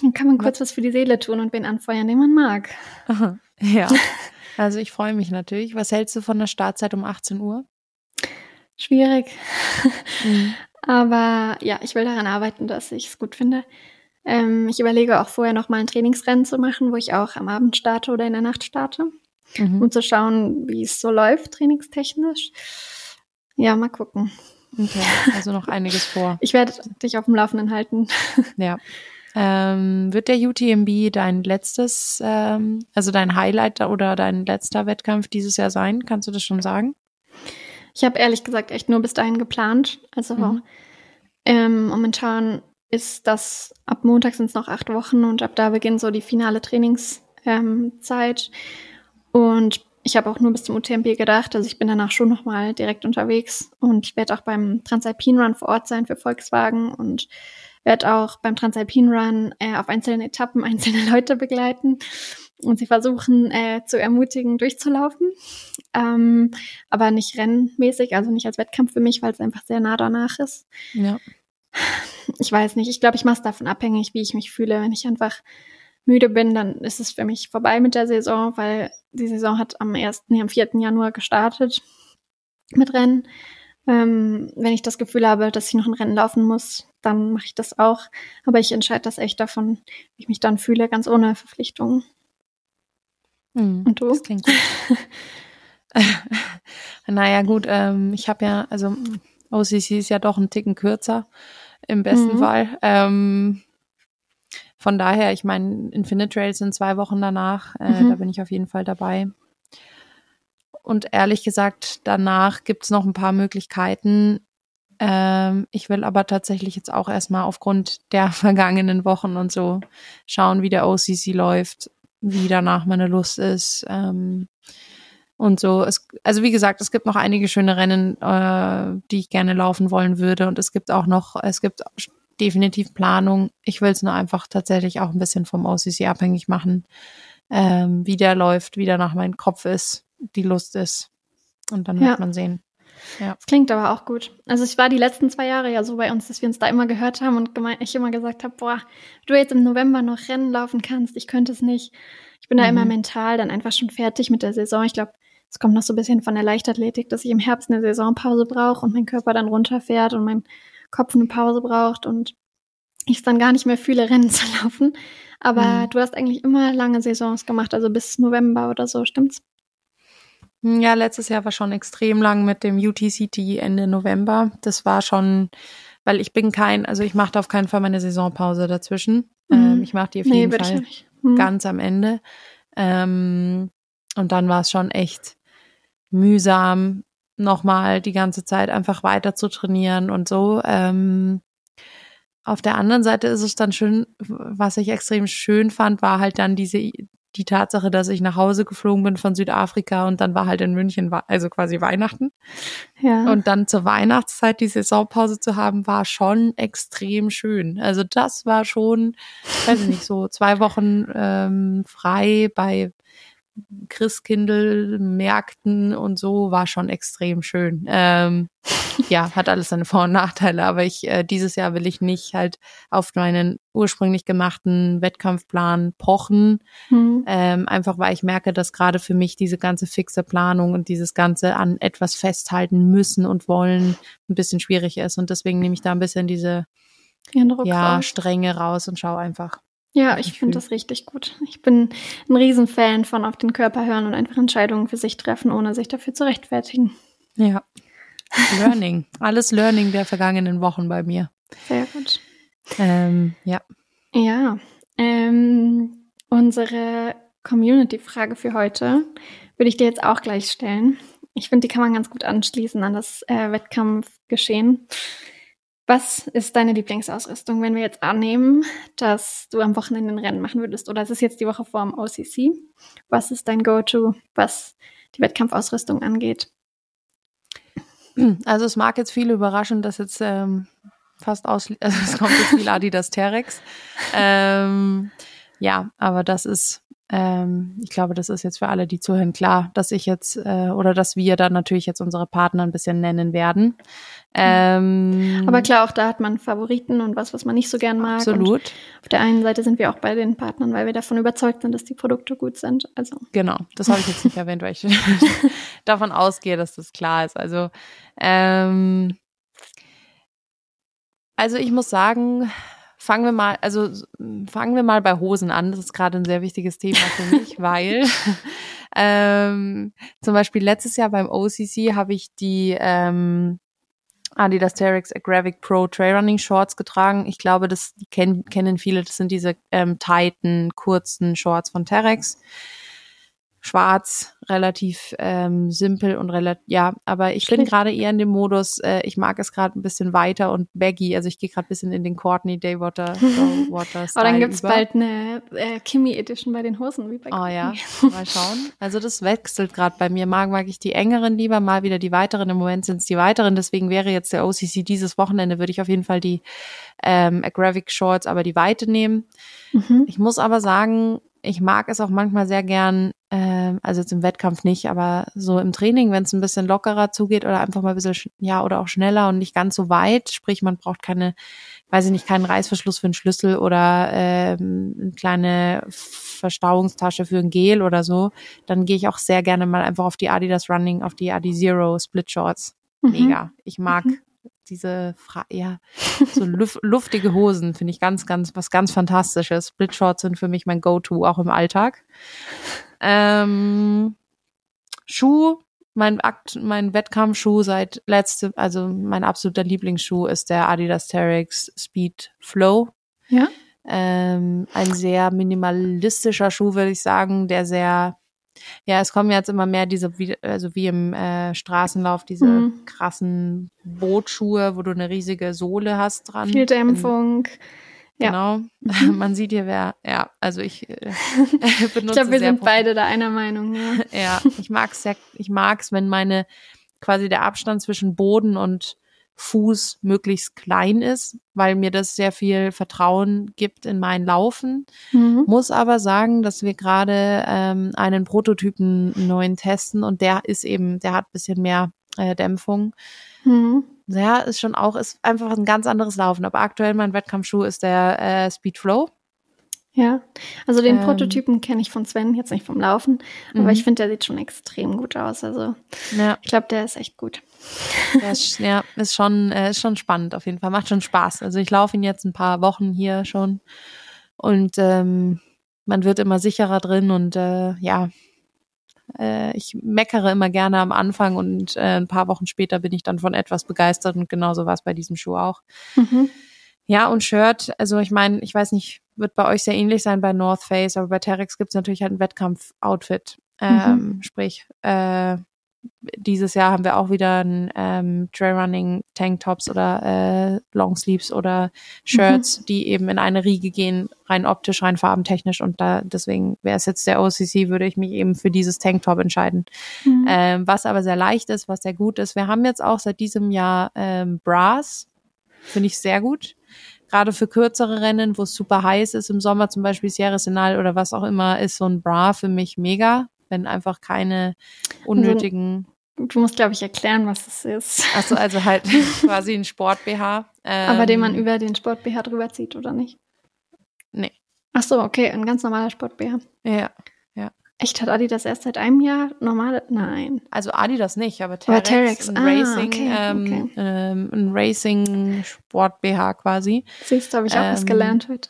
Dann kann man kurz was für die Seele tun und wen anfeuern, den man mag. Aha, ja. Also ich freue mich natürlich. Was hältst du von der Startzeit um 18 Uhr? Schwierig. Mhm. Aber ja, ich will daran arbeiten, dass ich es gut finde. Ähm, ich überlege auch vorher noch mal ein Trainingsrennen zu machen, wo ich auch am Abend starte oder in der Nacht starte, mhm. um zu schauen, wie es so läuft, trainingstechnisch. Ja, mal gucken. Okay, also noch einiges vor. Ich werde dich auf dem Laufenden halten. Ja. Ähm, wird der UTMB dein letztes, ähm, also dein Highlight oder dein letzter Wettkampf dieses Jahr sein? Kannst du das schon sagen? Ich habe ehrlich gesagt echt nur bis dahin geplant. Also mhm. ähm, momentan ist das ab Montag sind es noch acht Wochen und ab da beginnt so die finale Trainingszeit. Ähm, und ich habe auch nur bis zum UTMB gedacht. Also ich bin danach schon nochmal direkt unterwegs und ich werde auch beim Transalpine Run vor Ort sein für Volkswagen und werde auch beim Transalpine Run äh, auf einzelnen Etappen einzelne Leute begleiten und sie versuchen äh, zu ermutigen, durchzulaufen. Ähm, aber nicht rennmäßig, also nicht als Wettkampf für mich, weil es einfach sehr nah danach ist. Ja. Ich weiß nicht. Ich glaube, ich mache es davon abhängig, wie ich mich fühle. Wenn ich einfach müde bin, dann ist es für mich vorbei mit der Saison, weil die Saison hat am 1., nee, am 4. Januar gestartet mit Rennen. Ähm, wenn ich das Gefühl habe, dass ich noch ein Rennen laufen muss, dann mache ich das auch. Aber ich entscheide das echt davon, wie ich mich dann fühle, ganz ohne Verpflichtungen. Hm, Und du? Das klingt gut. naja, gut, ähm, ich habe ja, also OCC ist ja doch ein Ticken kürzer im besten mhm. Fall. Ähm, von daher, ich meine, Infinite Trails sind zwei Wochen danach. Äh, mhm. Da bin ich auf jeden Fall dabei. Und ehrlich gesagt, danach gibt's noch ein paar Möglichkeiten. Ähm, ich will aber tatsächlich jetzt auch erstmal aufgrund der vergangenen Wochen und so schauen, wie der OCC läuft, wie danach meine Lust ist. Ähm, und so. Es, also wie gesagt, es gibt noch einige schöne Rennen, äh, die ich gerne laufen wollen würde. Und es gibt auch noch, es gibt definitiv Planung. Ich will es nur einfach tatsächlich auch ein bisschen vom OCC abhängig machen, ähm, wie der läuft, wie der nach meinem Kopf ist, die Lust ist. Und dann ja. wird man sehen. Ja. Das klingt aber auch gut. Also ich war die letzten zwei Jahre ja so bei uns, dass wir uns da immer gehört haben und ich immer gesagt habe, boah, du jetzt im November noch Rennen laufen kannst, ich könnte es nicht. Ich bin mhm. da immer mental dann einfach schon fertig mit der Saison. Ich glaube, es kommt noch so ein bisschen von der Leichtathletik, dass ich im Herbst eine Saisonpause brauche und mein Körper dann runterfährt und mein Kopf eine Pause braucht und ich es dann gar nicht mehr fühle, Rennen zu laufen. Aber mhm. du hast eigentlich immer lange Saisons gemacht, also bis November oder so, stimmt's? Ja, letztes Jahr war schon extrem lang mit dem UTCT Ende November. Das war schon, weil ich bin kein, also ich mache auf keinen Fall meine Saisonpause dazwischen. Mhm. Ähm, ich mache die auf jeden nee, Fall mhm. ganz am Ende. Ähm, und dann war es schon echt mühsam, nochmal die ganze Zeit einfach weiter zu trainieren und so. Ähm, auf der anderen Seite ist es dann schön, was ich extrem schön fand, war halt dann diese, die Tatsache, dass ich nach Hause geflogen bin von Südafrika und dann war halt in München, also quasi Weihnachten. Ja. Und dann zur Weihnachtszeit die Saisonpause zu haben, war schon extrem schön. Also das war schon, weiß ich nicht, so zwei Wochen ähm, frei bei Christkindl, Märkten und so war schon extrem schön. Ähm, ja, hat alles seine Vor- und Nachteile, aber ich äh, dieses Jahr will ich nicht halt auf meinen ursprünglich gemachten Wettkampfplan pochen, mhm. ähm, einfach weil ich merke, dass gerade für mich diese ganze fixe Planung und dieses ganze an etwas festhalten müssen und wollen ein bisschen schwierig ist und deswegen nehme ich da ein bisschen diese ja, raus. Strenge raus und schaue einfach, ja, ich finde das richtig gut. Ich bin ein Riesenfan von auf den Körper hören und einfach Entscheidungen für sich treffen, ohne sich dafür zu rechtfertigen. Ja. Learning. Alles Learning der vergangenen Wochen bei mir. Sehr gut. Ähm, ja. Ja. Ähm, unsere Community-Frage für heute würde ich dir jetzt auch gleich stellen. Ich finde, die kann man ganz gut anschließen an das äh, Wettkampfgeschehen. Was ist deine Lieblingsausrüstung, wenn wir jetzt annehmen, dass du am Wochenende ein Rennen machen würdest oder es ist jetzt die Woche vor dem OCC? Was ist dein Go-To, was die Wettkampfausrüstung angeht? Also es mag jetzt viele überraschen, dass jetzt ähm, fast aus, also es kommt jetzt viel Adidas Terex. Ähm, ja, aber das ist ähm, ich glaube, das ist jetzt für alle, die zuhören, klar, dass ich jetzt äh, oder dass wir dann natürlich jetzt unsere Partner ein bisschen nennen werden. Ähm, Aber klar, auch da hat man Favoriten und was, was man nicht so gern mag. Absolut. Und auf der einen Seite sind wir auch bei den Partnern, weil wir davon überzeugt sind, dass die Produkte gut sind. Also genau, das habe ich jetzt nicht erwähnt, weil ich davon ausgehe, dass das klar ist. Also ähm, also ich muss sagen, fangen wir mal, also fangen wir mal bei Hosen an. Das ist gerade ein sehr wichtiges Thema für mich, weil ähm, zum Beispiel letztes Jahr beim OCC habe ich die ähm, Adidas Terex Agravic Pro Trailrunning Shorts getragen. Ich glaube, das kennen, kennen viele. Das sind diese ähm, tighten, kurzen Shorts von Terex. Schwarz, relativ ähm, simpel und relativ, ja, aber ich bin gerade eher in dem Modus, äh, ich mag es gerade ein bisschen weiter und baggy, also ich gehe gerade ein bisschen in den Courtney Daywater Water Style Aber dann gibt's über. bald eine äh, Kimmy Edition bei den Hosen, wie bei Oh ja, mal schauen. Also das wechselt gerade bei mir. Mag mag ich die engeren lieber, mal wieder die weiteren. Im Moment sind es die weiteren, deswegen wäre jetzt der OCC dieses Wochenende, würde ich auf jeden Fall die ähm, Agravic Shorts, aber die Weite nehmen. Mhm. Ich muss aber sagen, ich mag es auch manchmal sehr gern, äh, also jetzt im Wettkampf nicht, aber so im Training, wenn es ein bisschen lockerer zugeht oder einfach mal ein bisschen, ja, oder auch schneller und nicht ganz so weit, sprich, man braucht keine, weiß ich nicht, keinen Reißverschluss für einen Schlüssel oder ähm, eine kleine Verstauungstasche für ein Gel oder so, dann gehe ich auch sehr gerne mal einfach auf die Adidas Running, auf die Adi Zero Split Shorts. Mhm. Mega. Ich mag mhm diese Fra ja, so luf luftige Hosen finde ich ganz, ganz, was ganz Fantastisches. Split Shorts sind für mich mein Go-To, auch im Alltag. Ähm, Schuh, mein Akt, mein Wettkampfschuh seit letzte, also mein absoluter Lieblingsschuh ist der Adidas Terex Speed Flow. Ja. Ähm, ein sehr minimalistischer Schuh, würde ich sagen, der sehr ja, es kommen jetzt immer mehr diese, also wie im äh, Straßenlauf, diese mhm. krassen Bootschuhe, wo du eine riesige Sohle hast dran. Viel Dämpfung. Genau. Mhm. Man sieht hier, wer, ja, also ich äh, benutze Ich glaube, wir sind beide da einer Meinung, ja. ja, ich mag's sehr, ich mag's, wenn meine, quasi der Abstand zwischen Boden und Fuß möglichst klein ist, weil mir das sehr viel Vertrauen gibt in mein Laufen. Mhm. Muss aber sagen, dass wir gerade ähm, einen Prototypen neuen testen und der ist eben, der hat bisschen mehr äh, Dämpfung. Mhm. Ja, ist schon auch, ist einfach ein ganz anderes Laufen. Aber aktuell mein Wettkampfschuh ist der äh, Speed Flow. Ja, also den ähm, Prototypen kenne ich von Sven, jetzt nicht vom Laufen, aber mhm. ich finde, der sieht schon extrem gut aus. Also ja. ich glaube, der ist echt gut. Ja, ist, ja, ist schon, äh, ist schon spannend auf jeden Fall. Macht schon Spaß. Also ich laufe ihn jetzt ein paar Wochen hier schon und ähm, man wird immer sicherer drin und äh, ja, äh, ich meckere immer gerne am Anfang und äh, ein paar Wochen später bin ich dann von etwas begeistert und genauso war es bei diesem Schuh auch. Mhm. Ja, und Shirt, also ich meine, ich weiß nicht, wird bei euch sehr ähnlich sein bei North Face, aber bei Terex gibt es natürlich halt ein Wettkampf-Outfit. Ähm, mhm. Sprich, äh, dieses Jahr haben wir auch wieder ein ähm, Trailrunning Tanktops oder äh, Longsleeves oder Shirts, mhm. die eben in eine Riege gehen, rein optisch, rein farbentechnisch und da deswegen wäre es jetzt der OCC, würde ich mich eben für dieses Tanktop entscheiden. Mhm. Ähm, was aber sehr leicht ist, was sehr gut ist. Wir haben jetzt auch seit diesem Jahr ähm, Bras, finde ich sehr gut gerade für kürzere Rennen, wo es super heiß ist, im Sommer zum Beispiel Sierra Senal oder was auch immer, ist so ein Bra für mich mega, wenn einfach keine unnötigen. Also, du musst, glaube ich, erklären, was es ist. Achso, also halt quasi ein Sport-BH. Ähm, Aber den man ähm, über den Sport-BH drüber zieht, oder nicht? Nee. Ach so, okay, ein ganz normaler Sport-BH. Ja. Echt, hat Adidas erst seit einem Jahr normale? Nein. Also Adidas nicht, aber Terex, Terex. ein ah, Racing, okay, ähm, okay. Ähm, ein Racing Sport BH quasi. Siehst du, habe ich auch ähm, was gelernt heute.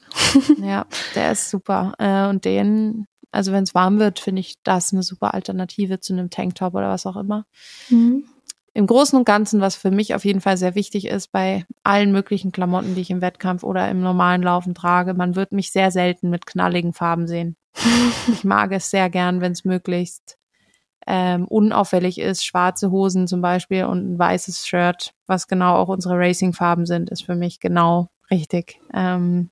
ja, der ist super. Äh, und den, also wenn es warm wird, finde ich das eine super Alternative zu einem Tanktop oder was auch immer. Mhm. Im Großen und Ganzen, was für mich auf jeden Fall sehr wichtig ist, bei allen möglichen Klamotten, die ich im Wettkampf oder im normalen Laufen trage, man wird mich sehr selten mit knalligen Farben sehen ich mag es sehr gern, wenn es möglichst ähm, unauffällig ist. Schwarze Hosen zum Beispiel und ein weißes Shirt, was genau auch unsere Racing-Farben sind, ist für mich genau richtig. Ähm,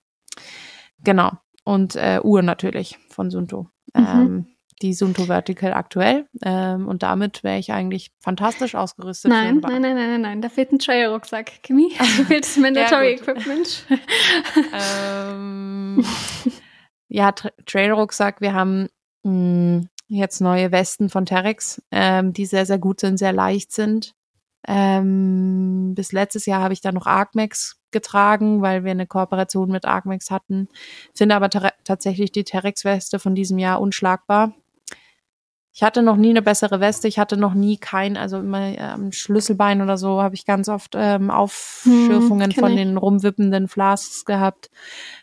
genau. Und äh, Uhr natürlich von Sunto. Mhm. Ähm, die Sunto Vertical aktuell. Ähm, und damit wäre ich eigentlich fantastisch ausgerüstet. Nein, nein, nein, nein, nein, nein. Da fehlt ein Trail-Rucksack. Kimi, da fehlt das Mandatory Equipment. ähm, ja, Tra Trailrucksack. Wir haben mh, hm, jetzt neue Westen von Terex, ähm, die sehr, sehr gut sind, sehr leicht sind. Ähm, bis letztes Jahr habe ich da noch Arcmax getragen, weil wir eine Kooperation mit Arcmax hatten. Finde aber tatsächlich die Terex-Weste von diesem Jahr unschlagbar. Ich hatte noch nie eine bessere Weste. Ich hatte noch nie kein, also immer am ähm, Schlüsselbein oder so habe ich ganz oft ähm, Aufschürfungen hm, von den rumwippenden Flasks gehabt.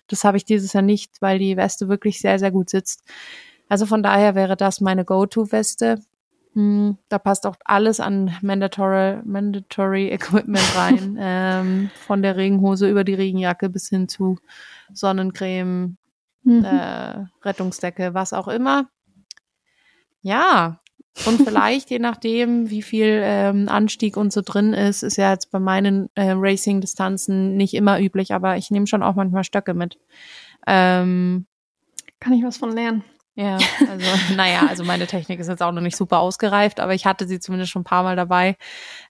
Das habe ich dieses Jahr nicht, weil die Weste wirklich sehr, sehr gut sitzt. Also von daher wäre das meine Go-To-Weste. Hm, da passt auch alles an Mandatory, Mandatory Equipment rein. ähm, von der Regenhose über die Regenjacke bis hin zu Sonnencreme, mhm. äh, Rettungsdecke, was auch immer. Ja, und vielleicht, je nachdem, wie viel ähm, Anstieg und so drin ist, ist ja jetzt bei meinen äh, Racing-Distanzen nicht immer üblich, aber ich nehme schon auch manchmal Stöcke mit. Ähm, Kann ich was von lernen? Ja, also naja, also meine Technik ist jetzt auch noch nicht super ausgereift, aber ich hatte sie zumindest schon ein paar Mal dabei.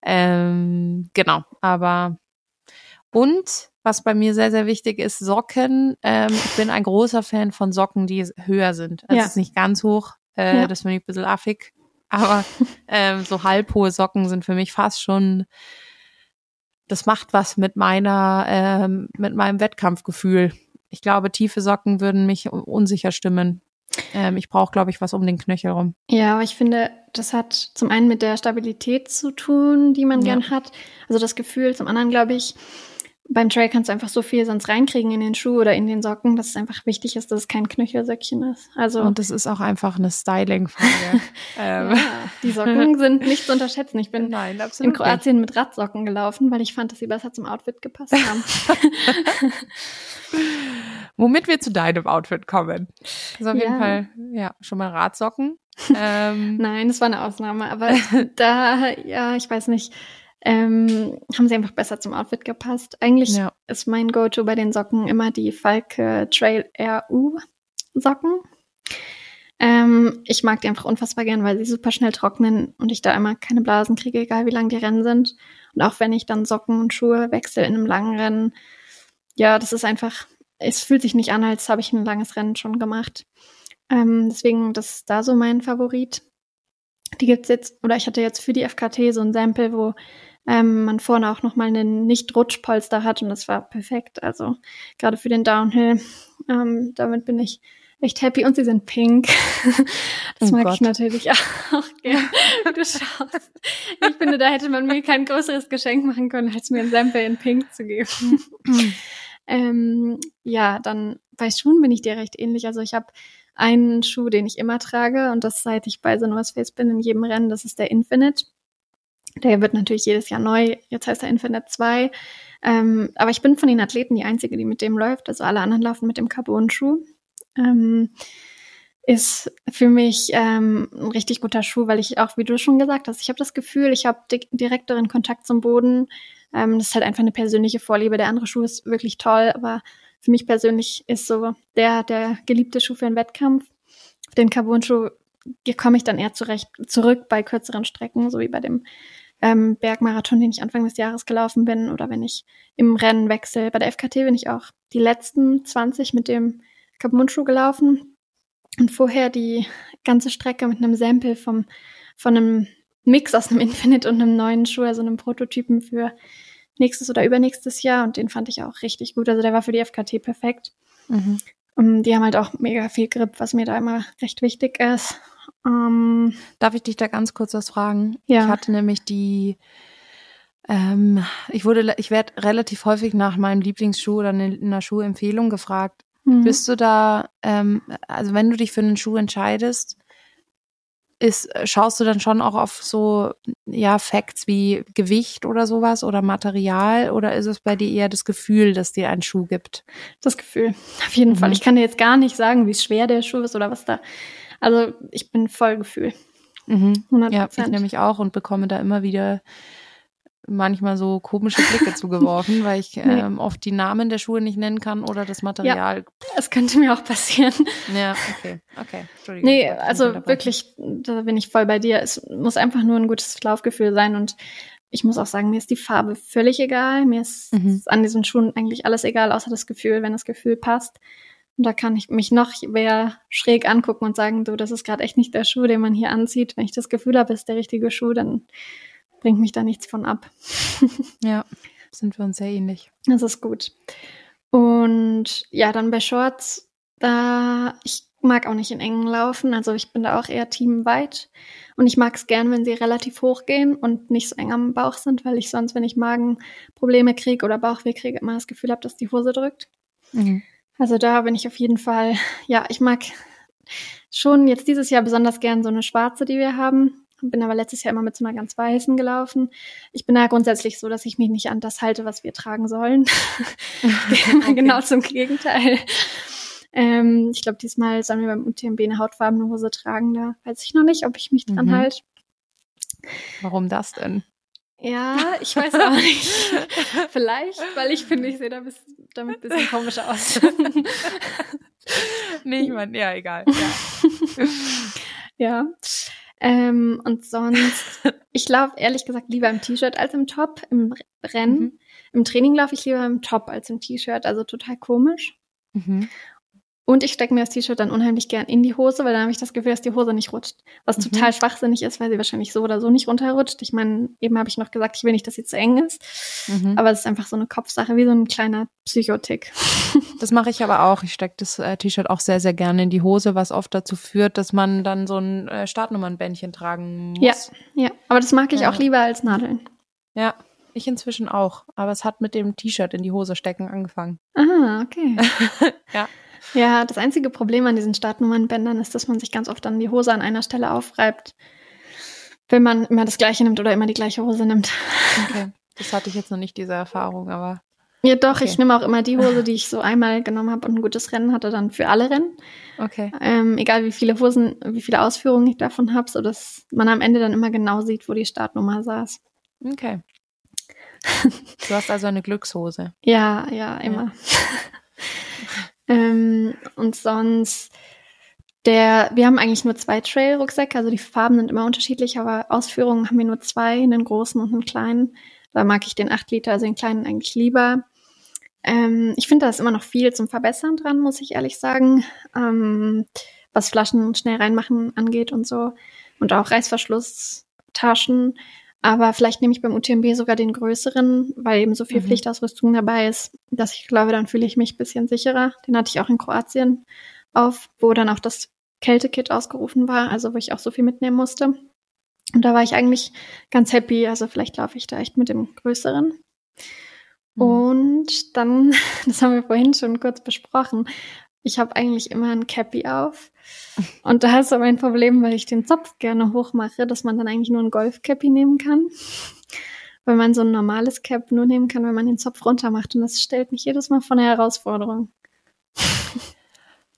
Ähm, genau, aber und was bei mir sehr, sehr wichtig ist, Socken. Ähm, ich bin ein großer Fan von Socken, die höher sind. Also ja. ist nicht ganz hoch, äh, ja. das finde ich ein bisschen affig. Aber ähm, so halbhohe Socken sind für mich fast schon, das macht was mit meiner, ähm, mit meinem Wettkampfgefühl. Ich glaube, tiefe Socken würden mich unsicher stimmen. Ähm, ich brauche, glaube ich, was um den Knöchel rum. Ja, aber ich finde, das hat zum einen mit der Stabilität zu tun, die man ja. gern hat. Also das Gefühl. Zum anderen, glaube ich, beim Trail kannst du einfach so viel sonst reinkriegen in den Schuh oder in den Socken, dass es einfach wichtig ist, dass es kein Knöchelsöckchen ist. Also und es ist auch einfach eine Styling-Frage. ähm. ja, die Socken sind nicht zu unterschätzen. Ich bin Nein, in Kroatien mit Radsocken gelaufen, weil ich fand, dass sie besser zum Outfit gepasst haben. Womit wir zu deinem Outfit kommen. Also auf ja. jeden Fall, ja, schon mal Radsocken. Ähm. Nein, das war eine Ausnahme, aber da, ja, ich weiß nicht ähm, haben sie einfach besser zum Outfit gepasst. Eigentlich ja. ist mein Go-To bei den Socken immer die Falke Trail RU Socken. Ähm, ich mag die einfach unfassbar gern, weil sie super schnell trocknen und ich da immer keine Blasen kriege, egal wie lang die Rennen sind. Und auch wenn ich dann Socken und Schuhe wechsle in einem langen Rennen, ja, das ist einfach, es fühlt sich nicht an, als habe ich ein langes Rennen schon gemacht. Ähm, deswegen, das ist da so mein Favorit. Die gibt's jetzt, oder ich hatte jetzt für die FKT so ein Sample, wo ähm, man vorne auch nochmal einen Nicht-Rutschpolster hat und das war perfekt. Also gerade für den Downhill, ähm, damit bin ich echt happy und sie sind pink. das oh mag Gott. ich natürlich auch gerne. Du schaust. Ich finde, da hätte man mir kein größeres Geschenk machen können, als mir ein Sample in pink zu geben. ähm, ja, dann bei Schuhen bin ich dir recht ähnlich. Also ich habe einen Schuh, den ich immer trage und das seit ich bei The North Face bin in jedem Rennen, das ist der Infinite. Der wird natürlich jedes Jahr neu. Jetzt heißt er Infinite 2. Ähm, aber ich bin von den Athleten die Einzige, die mit dem läuft. Also alle anderen laufen mit dem Carbon-Schuh. Ähm, ist für mich ähm, ein richtig guter Schuh, weil ich auch, wie du schon gesagt hast, ich habe das Gefühl, ich habe di direkteren Kontakt zum Boden. Ähm, das ist halt einfach eine persönliche Vorliebe. Der andere Schuh ist wirklich toll, aber für mich persönlich ist so der, der geliebte Schuh für einen Wettkampf. Den Carbon-Schuh komme ich dann eher zurecht, zurück bei kürzeren Strecken, so wie bei dem ähm, Bergmarathon, den ich Anfang des Jahres gelaufen bin, oder wenn ich im Rennen wechsle. Bei der FKT bin ich auch die letzten 20 mit dem Kapumundschuh gelaufen und vorher die ganze Strecke mit einem Sample vom, von einem Mix aus einem Infinite und einem neuen Schuh, also einem Prototypen für nächstes oder übernächstes Jahr und den fand ich auch richtig gut. Also der war für die FKT perfekt. Mhm. Und die haben halt auch mega viel Grip, was mir da immer recht wichtig ist. Ähm, Darf ich dich da ganz kurz was fragen? Ja. Ich hatte nämlich die, ähm, ich wurde, ich werde relativ häufig nach meinem Lieblingsschuh oder einer Schuhempfehlung gefragt. Mhm. Bist du da, ähm, also wenn du dich für einen Schuh entscheidest, ist, schaust du dann schon auch auf so, ja, Facts wie Gewicht oder sowas oder Material oder ist es bei dir eher das Gefühl, dass dir ein Schuh gibt? Das Gefühl, auf jeden mhm. Fall. Ich kann dir jetzt gar nicht sagen, wie schwer der Schuh ist oder was da also ich bin voll Gefühl. Mhm. Ja, ich nämlich auch und bekomme da immer wieder manchmal so komische Blicke zugeworfen, weil ich nee. ähm, oft die Namen der Schuhe nicht nennen kann oder das Material. Ja, das könnte mir auch passieren. Ja, okay, okay. Entschuldigung. Nee, also wirklich, da bin ich voll bei dir. Es muss einfach nur ein gutes Laufgefühl sein und ich muss auch sagen, mir ist die Farbe völlig egal. Mir ist mhm. an diesen Schuhen eigentlich alles egal, außer das Gefühl, wenn das Gefühl passt. Und da kann ich mich noch wer schräg angucken und sagen, du, das ist gerade echt nicht der Schuh, den man hier anzieht. Wenn ich das Gefühl habe, ist der richtige Schuh, dann bringt mich da nichts von ab. ja, sind wir uns sehr ähnlich. Das ist gut. Und ja, dann bei Shorts, da ich mag auch nicht in engen laufen, also ich bin da auch eher teamweit. Und ich mag es gern, wenn sie relativ hoch gehen und nicht so eng am Bauch sind, weil ich sonst, wenn ich Magenprobleme kriege oder Bauchweh kriege, immer das Gefühl habe, dass die Hose drückt. Mhm. Also da bin ich auf jeden Fall, ja, ich mag schon jetzt dieses Jahr besonders gern so eine schwarze, die wir haben. Bin aber letztes Jahr immer mit so einer ganz weißen gelaufen. Ich bin da grundsätzlich so, dass ich mich nicht an das halte, was wir tragen sollen. immer okay. genau zum Gegenteil. Ähm, ich glaube, diesmal sollen wir beim UTMB eine hautfarbene Hose tragen. Da weiß ich noch nicht, ob ich mich dran mhm. halte. Warum das denn? Ja, ich weiß auch nicht. Vielleicht, weil ich finde, ich sehe da bis, damit ein bisschen komisch aus. nee, ich meine, ja, egal. Ja. ja. Ähm, und sonst, ich laufe ehrlich gesagt lieber im T-Shirt als im Top. Im Rennen. Mhm. Im Training laufe ich lieber im Top als im T-Shirt, also total komisch. Mhm. Und ich stecke mir das T-Shirt dann unheimlich gern in die Hose, weil dann habe ich das Gefühl, dass die Hose nicht rutscht. Was mhm. total schwachsinnig ist, weil sie wahrscheinlich so oder so nicht runterrutscht. Ich meine, eben habe ich noch gesagt, ich will nicht, dass sie zu eng ist. Mhm. Aber es ist einfach so eine Kopfsache, wie so ein kleiner Psychotick. Das mache ich aber auch. Ich stecke das äh, T-Shirt auch sehr, sehr gerne in die Hose, was oft dazu führt, dass man dann so ein äh, Startnummernbändchen tragen muss. Ja, ja. Aber das mag ich ja. auch lieber als Nadeln. Ja, ich inzwischen auch. Aber es hat mit dem T-Shirt in die Hose stecken angefangen. Ah, okay. ja. Ja, das einzige Problem an diesen Startnummernbändern ist, dass man sich ganz oft dann die Hose an einer Stelle aufreibt, wenn man immer das gleiche nimmt oder immer die gleiche Hose nimmt. Okay, das hatte ich jetzt noch nicht, diese Erfahrung, aber. Ja, doch, okay. ich nehme auch immer die Hose, die ich so einmal genommen habe und ein gutes Rennen hatte, dann für alle Rennen. Okay. Ähm, egal wie viele Hosen, wie viele Ausführungen ich davon habe, sodass man am Ende dann immer genau sieht, wo die Startnummer saß. Okay. Du hast also eine Glückshose. ja, ja, immer. Ja. Ähm, und sonst der, wir haben eigentlich nur zwei Trail-Rucksäcke, also die Farben sind immer unterschiedlich, aber Ausführungen haben wir nur zwei, einen großen und einen kleinen. Da mag ich den 8 Liter, also den kleinen eigentlich lieber. Ähm, ich finde, da ist immer noch viel zum Verbessern dran, muss ich ehrlich sagen. Ähm, was Flaschen schnell reinmachen angeht und so. Und auch Reißverschlusstaschen. Aber vielleicht nehme ich beim UTMB sogar den größeren, weil eben so viel mhm. Pflichtausrüstung dabei ist, dass ich glaube, dann fühle ich mich ein bisschen sicherer. Den hatte ich auch in Kroatien auf, wo dann auch das Kältekit ausgerufen war, also wo ich auch so viel mitnehmen musste. Und da war ich eigentlich ganz happy. Also vielleicht laufe ich da echt mit dem größeren. Mhm. Und dann, das haben wir vorhin schon kurz besprochen, ich habe eigentlich immer ein Cappy auf. Und da ist aber ein Problem, weil ich den Zopf gerne hochmache, dass man dann eigentlich nur ein Golf-Cappy nehmen kann. Weil man so ein normales Cap nur nehmen kann, wenn man den Zopf runter macht. Und das stellt mich jedes Mal vor eine Herausforderung.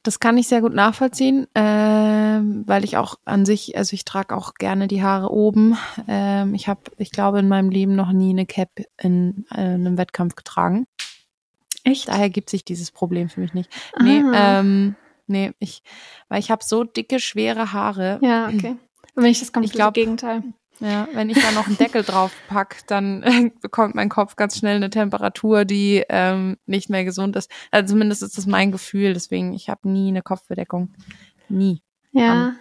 Das kann ich sehr gut nachvollziehen, äh, weil ich auch an sich, also ich trage auch gerne die Haare oben. Ähm, ich habe, ich glaube, in meinem Leben noch nie eine Cap in äh, einem Wettkampf getragen. Echt? Daher gibt sich dieses Problem für mich nicht. Ah. Nee, ähm, nee, ich, weil ich habe so dicke, schwere Haare. Ja, okay. Und wenn ich das komplette ich glaub, Gegenteil. Ja, wenn ich da noch einen Deckel drauf pack, dann äh, bekommt mein Kopf ganz schnell eine Temperatur, die ähm, nicht mehr gesund ist. Also zumindest ist das mein Gefühl. Deswegen, ich habe nie eine Kopfbedeckung. Nie. Ja. Um,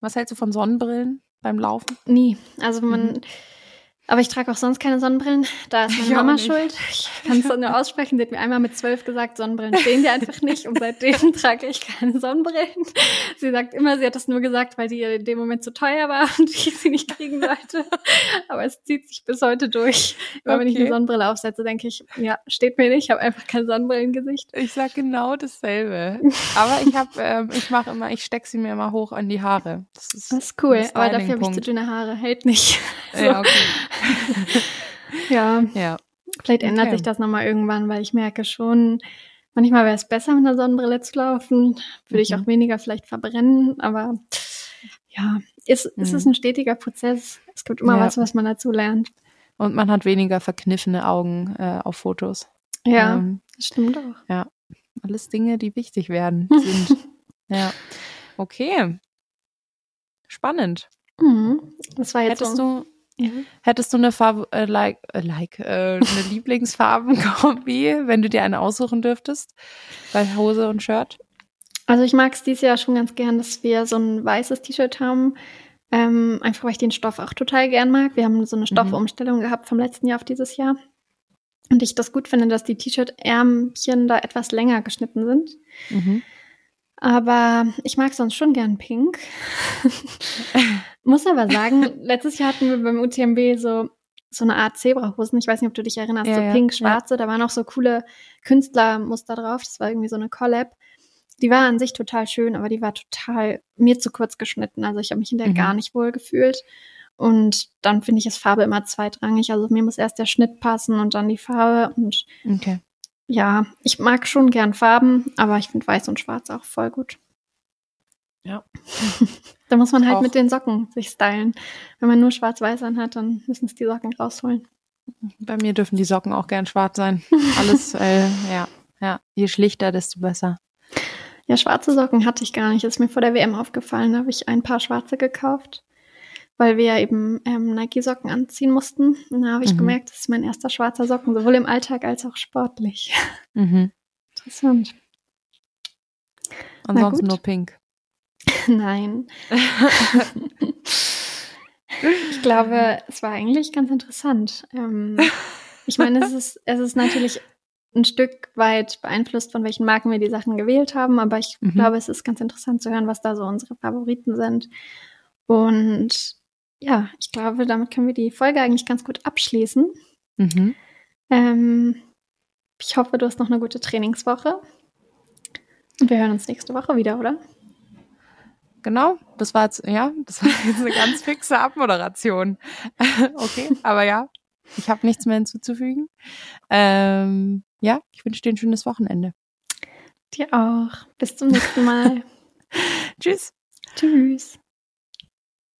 was hältst du von Sonnenbrillen beim Laufen? Nie. Also man, mhm. Aber ich trage auch sonst keine Sonnenbrillen. Da ist meine ich Mama schuld. Ich kann es nur aussprechen. Sie hat mir einmal mit zwölf gesagt, Sonnenbrillen stehen dir einfach nicht. Und seitdem trage ich keine Sonnenbrillen. Sie sagt immer, sie hat das nur gesagt, weil die in dem Moment zu teuer war und ich sie nicht kriegen wollte. Aber es zieht sich bis heute durch. Immer okay. wenn ich eine Sonnenbrille aufsetze, denke ich, ja, steht mir nicht. Ich habe einfach kein Sonnenbrillengesicht. Ich sag genau dasselbe. Aber ich habe, ähm, ich mache immer, ich stecke sie mir immer hoch an die Haare. Das ist, das ist cool. Aber dafür habe ich zu dünne Haare. Hält nicht. So. Ja, okay. ja. Ja. Vielleicht ändert okay. sich das nochmal irgendwann, weil ich merke schon, manchmal wäre es besser, mit einer Sonnenbrille zu laufen. Würde mhm. ich auch weniger vielleicht verbrennen, aber ja, ist, mhm. ist es ein stetiger Prozess. Es gibt immer ja. was, was man dazu lernt. Und man hat weniger verkniffene Augen äh, auf Fotos. Ja, ähm, das stimmt auch. Ja, alles Dinge, die wichtig werden sind. ja, okay. Spannend. Mhm. Das war jetzt Hättest so du ja. Hättest du eine Farbe, äh, like, äh, like äh, eine Lieblingsfarbenkombi, wenn du dir eine aussuchen dürftest? Bei Hose und Shirt? Also ich mag es dieses Jahr schon ganz gern, dass wir so ein weißes T-Shirt haben. Ähm, einfach weil ich den Stoff auch total gern mag. Wir haben so eine mhm. Stoffumstellung mhm. gehabt vom letzten Jahr auf dieses Jahr. Und ich das gut finde, dass die T-Shirt-Ärmchen da etwas länger geschnitten sind. Mhm. Aber ich mag sonst schon gern pink. Muss aber sagen, letztes Jahr hatten wir beim UTMB so, so eine Art Zebrahosen. Ich weiß nicht, ob du dich erinnerst, ja, so pink, schwarze. Ja. Da waren auch so coole Künstlermuster drauf. Das war irgendwie so eine Collab. Die war an sich total schön, aber die war total mir zu kurz geschnitten. Also ich habe mich in der mhm. gar nicht wohl gefühlt. Und dann finde ich es Farbe immer zweitrangig. Also mir muss erst der Schnitt passen und dann die Farbe. Und okay. ja, ich mag schon gern Farben, aber ich finde weiß und schwarz auch voll gut. Ja. da muss man halt auch. mit den Socken sich stylen. Wenn man nur schwarz-weiß anhat, dann müssen es die Socken rausholen. Bei mir dürfen die Socken auch gern schwarz sein. Alles, äh, ja, ja. Je schlichter, desto besser. Ja, schwarze Socken hatte ich gar nicht. Ist mir vor der WM aufgefallen. Da habe ich ein paar schwarze gekauft, weil wir ja eben ähm, Nike-Socken anziehen mussten. Und da habe ich mhm. gemerkt, das ist mein erster schwarzer Socken, sowohl im Alltag als auch sportlich. Mhm. Interessant. Ansonsten nur pink. Nein. ich glaube, es war eigentlich ganz interessant. Ähm, ich meine, es ist, es ist natürlich ein Stück weit beeinflusst, von welchen Marken wir die Sachen gewählt haben, aber ich mhm. glaube, es ist ganz interessant zu hören, was da so unsere Favoriten sind. Und ja, ich glaube, damit können wir die Folge eigentlich ganz gut abschließen. Mhm. Ähm, ich hoffe, du hast noch eine gute Trainingswoche. Und wir hören uns nächste Woche wieder, oder? Genau, das war jetzt, ja, das war jetzt eine ganz fixe Abmoderation. okay, aber ja, ich habe nichts mehr hinzuzufügen. Ähm, ja, ich wünsche dir ein schönes Wochenende. Dir auch. Bis zum nächsten Mal. Tschüss. Tschüss.